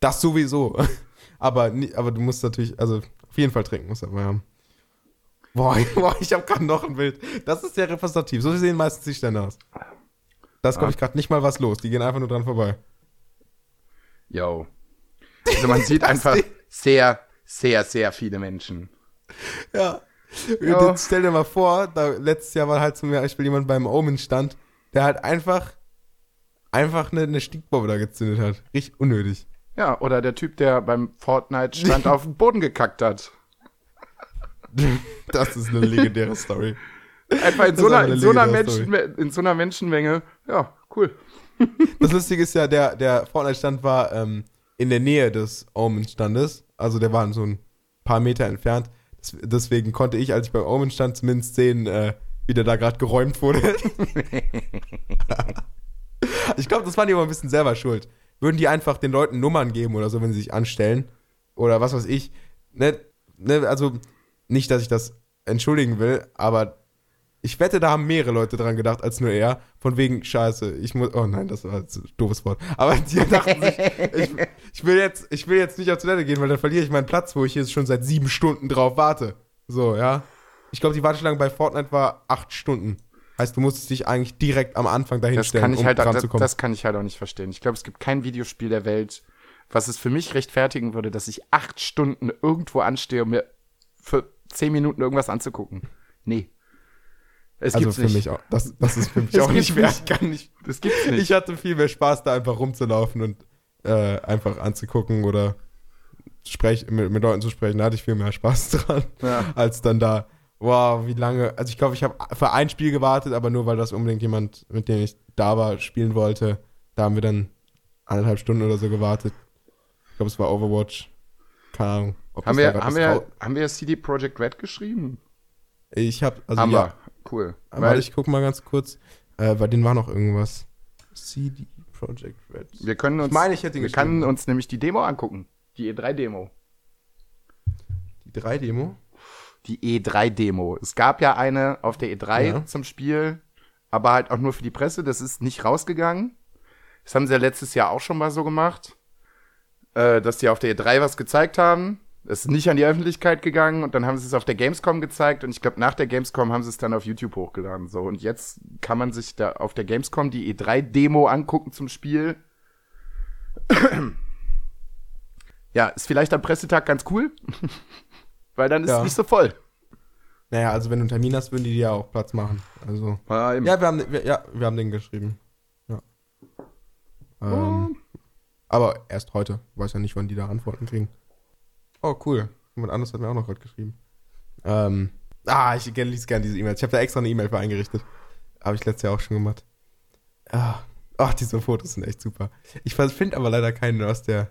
das sowieso. aber, aber du musst natürlich, also Auf jeden Fall trinken muss er aber haben. Boah, boah ich habe gerade noch ein Bild. Das ist sehr repräsentativ. So sehen meistens die Stände aus. Da ist, glaube ich, gerade nicht mal was los. Die gehen einfach nur dran vorbei. Yo. Also man sieht einfach sehr, sehr, sehr viele Menschen. Ja. Ja. Stell dir mal vor, da, letztes Jahr war halt zum Beispiel jemand beim Omen-Stand, der halt einfach, einfach eine, eine Stinkbombe da gezündet hat. Richtig unnötig. Ja, oder der Typ, der beim Fortnite-Stand auf den Boden gekackt hat. Das ist eine legendäre Story. Einfach in so, einer, in, so einer Menschen, in so einer Menschenmenge. Ja, cool. Das Lustige ist ja, der, der Fortnite-Stand war ähm, in der Nähe des Omen-Standes. Also der war so ein paar Meter entfernt. Des- Deswegen konnte ich, als ich beim Omen stand, zumindest sehen, äh, wie der da gerade geräumt wurde. ich glaube, das waren die aber ein bisschen selber schuld. Würden die einfach den Leuten Nummern geben oder so, wenn sie sich anstellen? Oder was weiß ich. Ne, ne, also nicht, dass ich das entschuldigen will, aber ich wette, da haben mehrere Leute dran gedacht als nur er. Von wegen, scheiße, ich muss. Oh nein, das war ein doofes Wort. Aber die dachten sich, ich, ich, will jetzt, ich will jetzt nicht auf Toilette gehen, weil dann verliere ich meinen Platz, wo ich jetzt schon seit sieben Stunden drauf warte. So, ja. Ich glaube, die Warteschlange bei Fortnite war acht Stunden. Heißt, du musstest dich eigentlich direkt am Anfang dahin Das stellen, um halt, dran das, zu kommen. das kann ich halt auch nicht verstehen. Ich glaube, es gibt kein Videospiel der Welt, was es für mich rechtfertigen würde, dass ich acht Stunden irgendwo anstehe, um mir für zehn Minuten irgendwas anzugucken. Nee. Es also gibt's für nicht. mich auch. Das, das ist für mich auch nicht gibt's wert. Kann ich, Das gibt's nicht. ich hatte viel mehr Spaß, da einfach rumzulaufen und äh, einfach anzugucken oder sprech, mit, mit Leuten zu sprechen. Da hatte ich viel mehr Spaß dran, Ja. als dann da. Wow, wie lange. Also ich glaube, ich habe für ein Spiel gewartet, aber nur weil das unbedingt jemand, mit dem ich da war, spielen wollte. Da haben wir dann eineinhalb Stunden oder so gewartet. Ich glaube, es war Overwatch. Keine Ahnung. ob haben, wir, haben, wir, haben wir CD Projekt Red geschrieben? Ich habe, also haben ja, wir. Cool. Warte, ich guck mal ganz kurz. Äh, bei denen war noch irgendwas. CD Projekt Red. wir können uns, Ich meine, ich hätte wir können uns nämlich die Demo angucken. Die E3-Demo. Die 3-Demo? Die E3-Demo. Es gab ja eine auf der E3 Ja. zum Spiel, aber halt auch nur für die Presse. Das ist nicht rausgegangen. Das haben sie ja letztes Jahr auch schon mal so gemacht, äh, dass die auf der E3 was gezeigt haben. Es ist nicht an die Öffentlichkeit gegangen und dann haben sie es auf der Gamescom gezeigt und ich glaube, nach der Gamescom haben sie es dann auf YouTube hochgeladen. So, und jetzt kann man sich da auf der Gamescom die E3-Demo angucken zum Spiel. ja, ist vielleicht am Pressetag ganz cool, weil dann ist es Ja. nicht so voll. Naja, also wenn du einen Termin hast, würden die dir ja auch Platz machen. Also. Ja, Ja, wir haben, wir, ja, wir haben den geschrieben. Ja. Ähm, aber erst heute. Ich weiß ja nicht, wann die da Antworten kriegen. Oh, cool. Jemand anderes hat mir auch noch gerade geschrieben. Ähm, ah, ich lies gerne diese E-Mails. Ich habe da extra eine E-Mail für eingerichtet. Habe ich letztes Jahr auch schon gemacht. Ah, ach, diese Fotos sind echt super. Ich finde aber leider keinen aus der.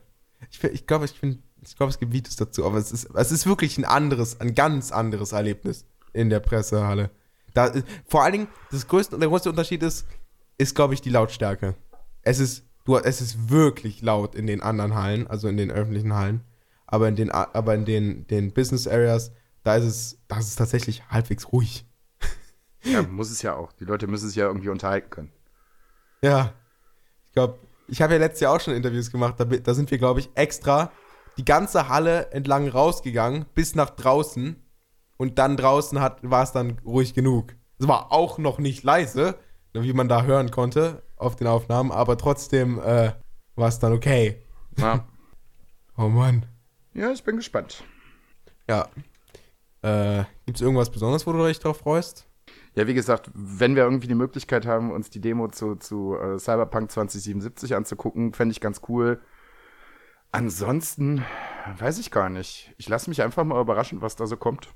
Ich, find- ich glaube, ich ich glaube, es gibt Videos dazu, aber es ist, es ist wirklich ein anderes, ein ganz anderes Erlebnis in der Pressehalle. Da, vor allen Dingen, das größte, der größte Unterschied ist, ist, glaube ich, die Lautstärke. Es ist, du, es ist wirklich laut in den anderen Hallen, also in den öffentlichen Hallen. Aber in den, aber in den, den Business Areas, da ist es, da ist es tatsächlich halbwegs ruhig. Ja, muss es ja auch. Die Leute müssen sich ja irgendwie unterhalten können. Ja. Ich glaube, ich habe ja letztes Jahr auch schon Interviews gemacht. Da, da sind wir, glaube ich, extra die ganze Halle entlang rausgegangen, bis nach draußen. Und dann draußen hat, war es dann ruhig genug. Es war auch noch nicht leise, wie man da hören konnte auf den Aufnahmen, aber trotzdem äh, war es dann okay. Ja, Oh Mann. Ja ich bin gespannt. Ja. Äh, Gibt es irgendwas Besonderes, wo du dich drauf freust? Ja, wie gesagt, wenn wir irgendwie die Möglichkeit haben, uns die Demo zu, zu äh, Cyberpunk 2077 anzugucken, fände ich ganz cool. Ansonsten weiß ich gar nicht. Ich lasse mich einfach mal überraschen, was da so kommt.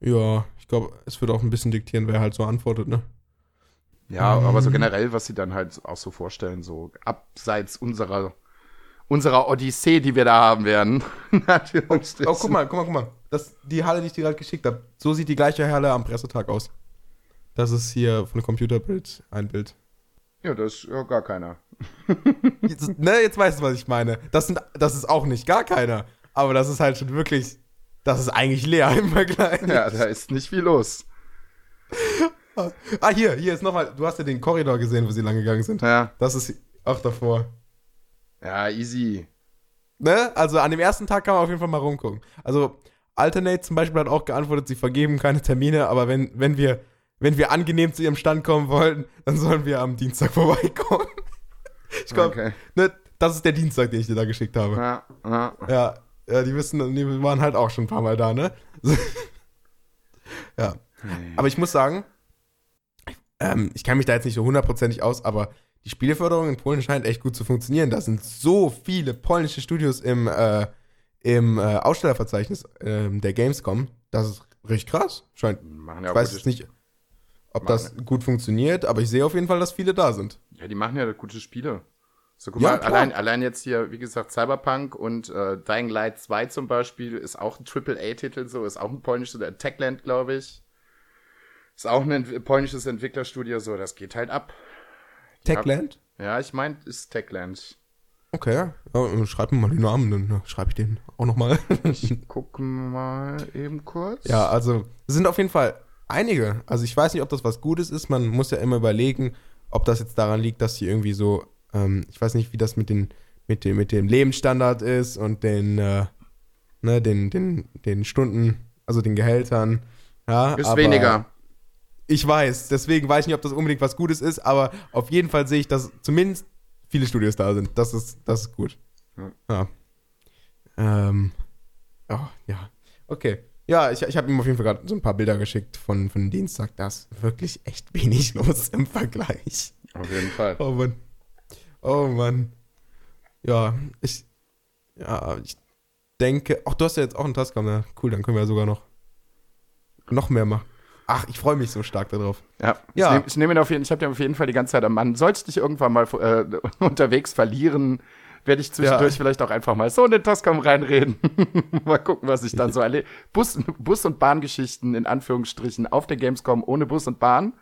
Ja, ich glaube, es wird auch ein bisschen diktieren, wer halt so antwortet, ne? Ja, Ähm. aber so generell, was sie dann halt auch so vorstellen, so abseits unserer, unserer Odyssee, die wir da haben werden. Natürlich. Oh, guck mal, guck mal, guck mal. Das, die Halle, die ich dir gerade geschickt habe, so sieht die gleiche Halle am Pressetag aus. Das ist hier von Computerbild ein Bild. Ja, das ist ja gar keiner. Jetzt, ne, jetzt weißt du, was ich meine. Das, sind, das ist auch nicht gar keiner. Aber das ist halt schon wirklich. Das ist eigentlich leer im Vergleich. Ja, da ist nicht viel los. Ah, hier, hier ist nochmal. Du hast ja den Korridor gesehen, wo sie lang gegangen sind. Ja, Das ist auch davor. Ja easy. Ne? Also an dem ersten Tag kann man auf jeden Fall mal rumgucken. Also Alternate zum Beispiel hat auch geantwortet, sie vergeben keine Termine, aber wenn, wenn wir, wenn wir angenehm zu ihrem Stand kommen wollen, dann sollen wir am Dienstag vorbeikommen. Ich glaube, Okay. ne, das ist der Dienstag, den ich dir da geschickt habe. Ja, ja. Ja, ja, die wissen, die waren halt auch schon ein paar Mal da, ne? ja. Aber ich muss sagen, ähm, ich kann mich da jetzt nicht so hundertprozentig aus, aber die Spieleförderung in Polen scheint echt gut zu funktionieren. Da sind so viele polnische Studios im, äh, im äh, Ausstellerverzeichnis ähm, der Gamescom. Das ist richtig krass. Scheint. Machen ja Ich weiß jetzt nicht, ob das gut funktioniert, aber ich sehe auf jeden Fall, dass viele da sind. Ja, die machen ja gute Spiele. So, guck Ja, mal, klar. allein, allein jetzt hier, wie gesagt, Cyberpunk und äh, Dying Light 2 zum Beispiel ist auch ein AAA-Titel, so, ist auch ein polnisches, äh, Techland, glaube ich. Ist auch ein polnisches Entwicklerstudio, so, das geht halt ab. Techland? Ja, ich meine, ist Techland. Okay, ja. ja. Schreib mir mal die Namen, dann ja, schreibe ich den auch nochmal. Gucken mal eben kurz. Ja, also es sind auf jeden Fall einige. Also ich weiß nicht, ob das was Gutes ist. Man muss ja immer überlegen, ob das jetzt daran liegt, dass sie irgendwie so, ähm, ich weiß nicht, wie das mit den mit dem mit dem Lebensstandard ist und den äh, ne, den den den Stunden, also den Gehältern. Ja, Ist aber weniger. Ich weiß, deswegen weiß ich nicht, ob das unbedingt was Gutes ist, aber auf jeden Fall sehe ich, dass zumindest viele Studios da sind. Das ist das ist gut. Ja. Ja. Ähm, oh, ja. Okay. Ja, ich, ich habe ihm auf jeden Fall gerade so ein paar Bilder geschickt von, von Dienstag. Da ist wirklich echt wenig los im Vergleich. Auf jeden Fall. Oh Mann. Oh Mann. Ja, ich. Ja, ich denke. Ach, du hast ja jetzt auch einen Tascam, ja. Cool, dann können wir ja sogar noch. Noch mehr machen. Ach, ich freue mich so stark darauf. Ja, Ja. ich nehme nehm auf jeden, ich habe den auf jeden Fall die ganze Zeit am Mann. Sollte ich dich irgendwann mal äh, unterwegs verlieren, werde ich zwischendurch Ja. vielleicht auch einfach mal so in den Tascam reinreden. mal gucken, was ich dann so erlebe. Bus, Bus- und Bahngeschichten in Anführungsstrichen auf der Gamescom ohne Bus und Bahn.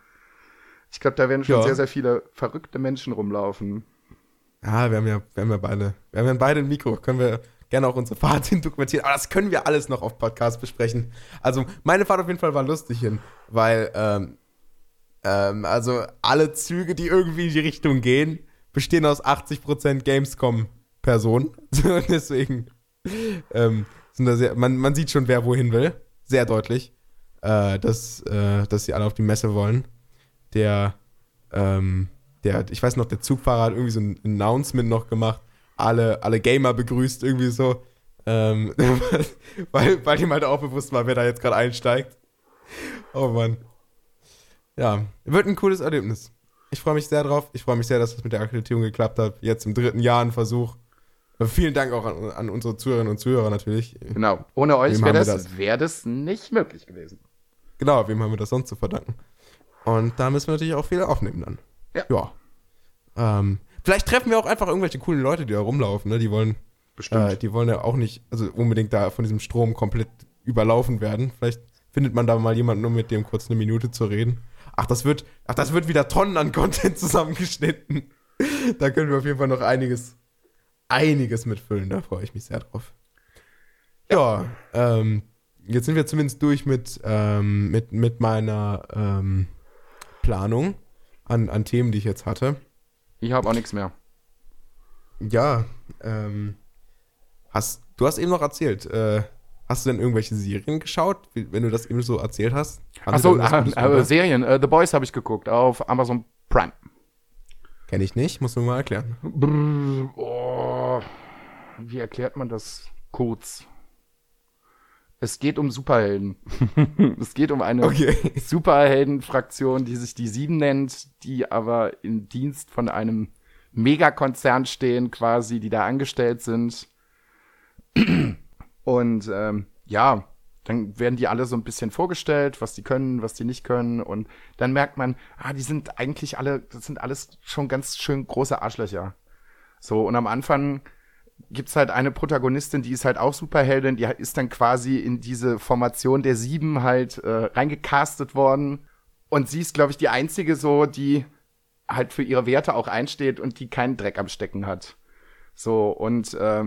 Ich glaube, da werden schon Ja. sehr, sehr viele verrückte Menschen rumlaufen. Ja, wir haben ja, wir haben ja beide. Wir haben ja beide ein Mikro. Können wir gerne auch unsere Fahrt hin dokumentieren. Aber das können wir alles noch auf Podcast besprechen. Also, meine Fahrt auf jeden Fall war lustig hin, weil, ähm, ähm, also alle Züge, die irgendwie in die Richtung gehen, bestehen aus 80% Gamescom-Personen. Deswegen ähm, sind da sehr, man, man sieht schon, wer wohin will. Sehr deutlich, äh, dass, äh, dass sie alle auf die Messe wollen. Der, ähm, der, ich weiß noch, der Zugfahrer hat irgendwie so ein Announcement noch gemacht, alle, alle Gamer begrüßt, irgendwie so. Ähm, weil, weil ihm halt auch bewusst war, wer da jetzt gerade einsteigt. Oh Mann. Ja, wird ein cooles Erlebnis. Ich freue mich sehr drauf. Ich freue mich sehr, dass es mit der Akkreditierung geklappt hat. Jetzt im dritten Jahr ein Versuch. Vielen Dank auch an, an unsere Zuhörerinnen und Zuhörer natürlich. Genau. Ohne euch wäre wir das, wär das nicht möglich gewesen. Genau, wem haben wir das sonst zu verdanken? Und da müssen wir natürlich auch viel aufnehmen dann. Ja. Ja. Ähm, vielleicht treffen wir auch einfach irgendwelche coolen Leute, die da rumlaufen, ne? Die wollen, Bestimmt. äh, die wollen ja auch nicht, also unbedingt da von diesem Strom komplett überlaufen werden. Vielleicht findet man da mal jemanden, um mit dem kurz eine Minute zu reden. Ach, das wird, ach, das wird wieder Tonnen an Content zusammengeschnitten. da können wir auf jeden Fall noch einiges, einiges mitfüllen. Da freue ich mich sehr drauf. Ja, ähm, jetzt sind wir zumindest durch mit, ähm, mit, mit meiner ähm, Planung an, an Themen, die ich jetzt hatte. Ich habe auch nichts mehr. Ja, ähm, hast, du hast eben noch erzählt, äh, hast du denn irgendwelche Serien geschaut, wenn du das eben so erzählt hast? Achso, äh, Serien. Äh, The Boys habe ich geguckt auf Amazon Prime. Kenne ich nicht, musst du mir mal erklären. Brrr, oh, wie erklärt man das kurz? Es geht um Superhelden. es geht um eine Okay. Superheldenfraktion, die sich die Sieben nennt, die aber im Dienst von einem Megakonzern stehen, quasi, die da angestellt sind. Und ähm, ja, dann werden die alle so ein bisschen vorgestellt, was die können, was die nicht können. Und dann merkt man, ah, die sind eigentlich alle, das sind alles schon ganz schön große Arschlöcher. So, und am Anfang gibt's halt eine Protagonistin, die ist halt auch Superheldin, die ist dann quasi in diese Formation der Sieben halt äh, reingecastet worden. Und sie ist, glaube ich, die einzige so, die halt für ihre Werte auch einsteht und die keinen Dreck am Stecken hat. So, und äh,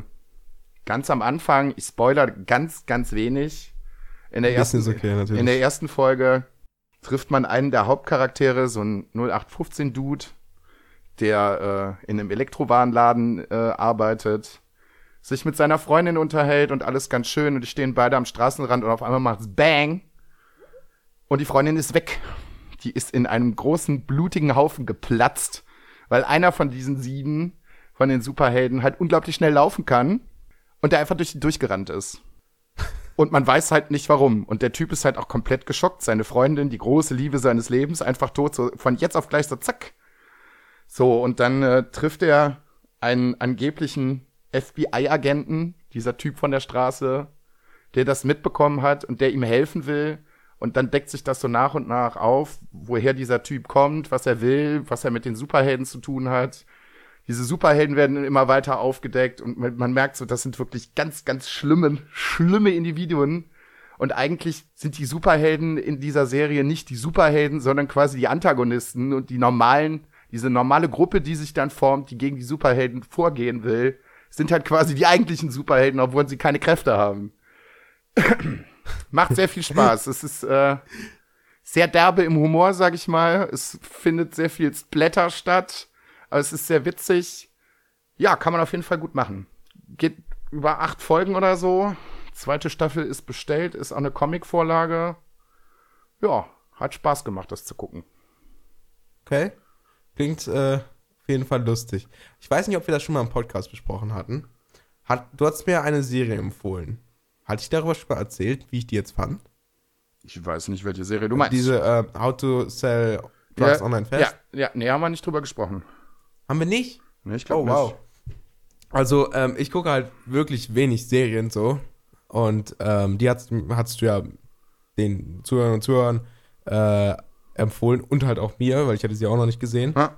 ganz am Anfang, ich spoiler ganz, ganz wenig. In der, ersten, okay, in der ersten Folge trifft man einen der Hauptcharaktere, so ein 0815-Dude, der äh, in einem Elektrowarenladen äh, arbeitet. sich mit seiner Freundin unterhält und alles ganz schön und die stehen beide am Straßenrand und auf einmal macht's Bang und die Freundin ist weg. Die ist in einem großen blutigen Haufen geplatzt, weil einer von diesen sieben von den Superhelden halt unglaublich schnell laufen kann und der einfach durch durchgerannt ist. Und man weiß halt nicht warum. Und der Typ ist halt auch komplett geschockt. Seine Freundin, die große Liebe seines Lebens, einfach tot, so von jetzt auf gleich so zack. So, und dann äh, trifft er einen angeblichen FBI-Agenten, dieser Typ von der Straße, der das mitbekommen hat und der ihm helfen will. Und dann deckt sich das so nach und nach auf, woher dieser Typ kommt, was er will, was er mit den Superhelden zu tun hat. Diese Superhelden werden immer weiter aufgedeckt und man, man merkt so, das sind wirklich ganz, ganz schlimme, schlimme Individuen. Und eigentlich sind die Superhelden in dieser Serie nicht die Superhelden, sondern quasi die Antagonisten und die normalen, diese normale Gruppe, die sich dann formt, die gegen die Superhelden vorgehen will, sind halt quasi die eigentlichen Superhelden, obwohl sie keine Kräfte haben. Macht sehr viel Spaß. Es ist äh, sehr derbe im Humor, sag ich mal. Es findet sehr viel Splatter statt. Aber es ist sehr witzig. Ja, kann man auf jeden Fall gut machen. Geht über acht Folgen oder so. Zweite Staffel ist bestellt, ist auch eine Comic-Vorlage. Ja, hat Spaß gemacht, das zu gucken. Okay. Klingt äh, auf jeden Fall lustig. Ich weiß nicht, ob wir das schon mal im Podcast besprochen hatten. Hat, du hast mir eine Serie empfohlen. Hatte ich darüber schon mal erzählt, wie ich die jetzt fand? Ich weiß nicht, welche Serie du meinst. Diese äh, How to Sell Drugs ja, Online Fast? Ja, ja, nee, haben wir nicht drüber gesprochen. Haben wir nicht? Nee, ich glaube Oh, wow. Also, ähm, ich gucke halt wirklich wenig Serien so. Und ähm, die hast, hast du ja den Zuhörern und Zuhörern äh, empfohlen und halt auch mir, weil ich hatte sie auch noch nicht gesehen. Ja.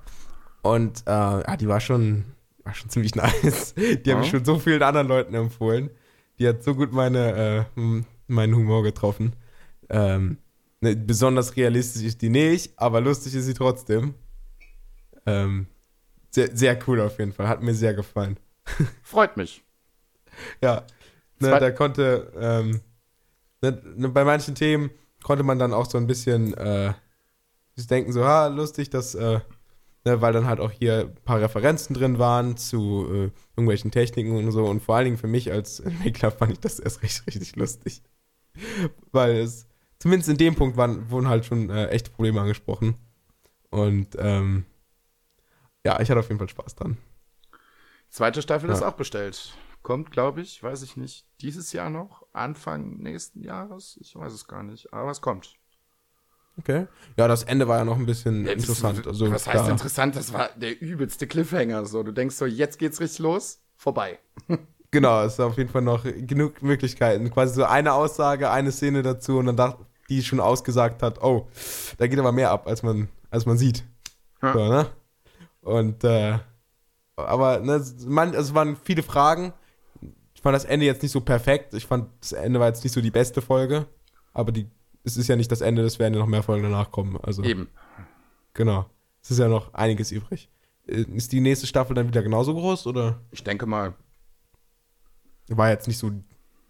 Und äh, ja, die war schon, war schon ziemlich nice. Die habe ich Ja. schon so vielen anderen Leuten empfohlen. Die hat so gut meine, äh, meinen Humor getroffen. Ähm, ne, besonders realistisch ist die nicht, aber lustig ist sie trotzdem. Ähm, sehr, sehr cool auf jeden Fall. Hat mir sehr gefallen. Freut mich. Ja. Ne, da konnte, ähm, ne, ne, bei manchen Themen konnte man dann auch so ein bisschen äh, sich denken, so, ha, lustig, dass, äh, ne, weil dann halt auch hier ein paar Referenzen drin waren zu äh, irgendwelchen Techniken und so. Und vor allen Dingen für mich als Entwickler fand ich das erst richtig, richtig lustig. weil es, zumindest in dem Punkt waren, wurden halt schon äh, echte Probleme angesprochen. Und ähm, ja, ich hatte auf jeden Fall Spaß dran. Zweite Staffel Ja. ist auch bestellt. Kommt, glaube ich, weiß ich nicht, dieses Jahr noch, Anfang nächsten Jahres. Ich weiß es gar nicht, aber es kommt. Okay. Ja, das Ende war ja noch ein bisschen interessant. Also, Was heißt da- interessant? Das war der übelste Cliffhanger. So, du denkst so, jetzt geht's richtig los, vorbei. Genau, es ist auf jeden Fall noch genug Möglichkeiten. Quasi so eine Aussage, eine Szene dazu und dann dachte, die schon ausgesagt hat, oh, da geht aber mehr ab, als man, als man sieht. Ja. So, ne? Und äh, aber ne, es- man, es waren viele Fragen. Ich fand das Ende jetzt nicht so perfekt. Ich fand, das Ende war jetzt nicht so die beste Folge. Aber die, es ist ja nicht das Ende, es werden ja noch mehr Folgen danach kommen. Also, Eben. genau. Es ist ja noch einiges übrig. Äh, Ist die nächste Staffel dann wieder genauso groß oder? Ich denke mal, war jetzt nicht so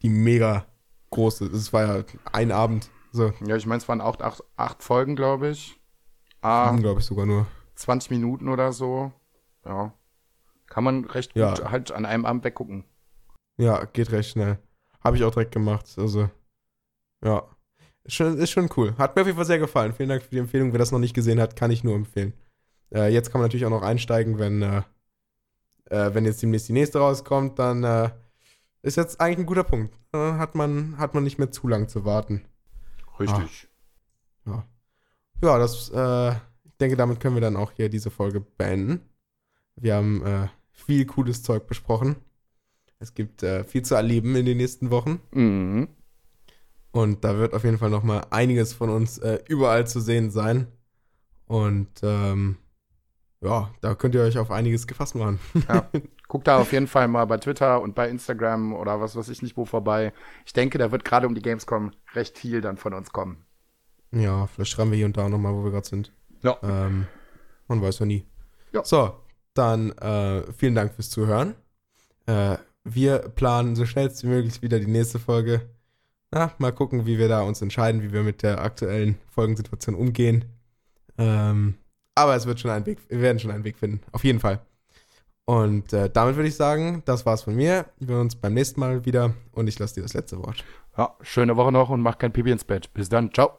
die mega große. Es war ja ein Abend, so ja, ich meine, es waren auch acht, acht Folgen, glaube ich. Ah, glaube ich sogar nur. 20 Minuten oder so. Ja. Kann man recht Ja. gut halt an einem Abend weggucken. Ja, geht recht schnell. Habe ich auch direkt gemacht. Also, ja. Ist schon, ist schon cool. Hat mir auf jeden Fall sehr gefallen. Vielen Dank für die Empfehlung. Wer das noch nicht gesehen hat, kann ich nur empfehlen. Äh, jetzt kann man natürlich auch noch einsteigen, wenn, äh, äh, wenn jetzt demnächst die nächste rauskommt, dann äh, ist jetzt eigentlich ein guter Punkt. Äh, hat, man, hat man nicht mehr zu lang zu warten. Richtig. Ja, das, äh, ich denke, damit können wir dann auch hier diese Folge beenden. Wir haben viel cooles Zeug besprochen. Es gibt viel zu erleben in den nächsten Wochen. Mhm. Und da wird auf jeden Fall noch mal einiges von uns äh, überall zu sehen sein. Und ähm, ja, da könnt ihr euch auf einiges gefasst machen. Guckt da auf jeden Fall mal bei Twitter und bei Instagram oder was weiß ich nicht wo vorbei. Ich denke, da wird gerade um die Gamescom recht viel dann von uns kommen. Ja, vielleicht schreiben wir hier und da noch mal, wo wir gerade sind. Ja. Ähm, man weiß ja nie. Ja. So, dann äh, vielen Dank fürs Zuhören. Äh, wir planen so schnellst wie möglich wieder die nächste Folge. Na, mal gucken, wie wir da uns entscheiden, wie wir mit der aktuellen Folgensituation umgehen. Ähm, aber es wird schon ein Weg, wir werden schon einen Weg finden. Auf jeden Fall. Und äh, damit würde ich sagen, das war's von mir. Wir hören uns beim nächsten Mal wieder und ich lasse dir das letzte Wort. Ja, schöne Woche noch und mach kein Pipi ins Bett. Bis dann. Ciao.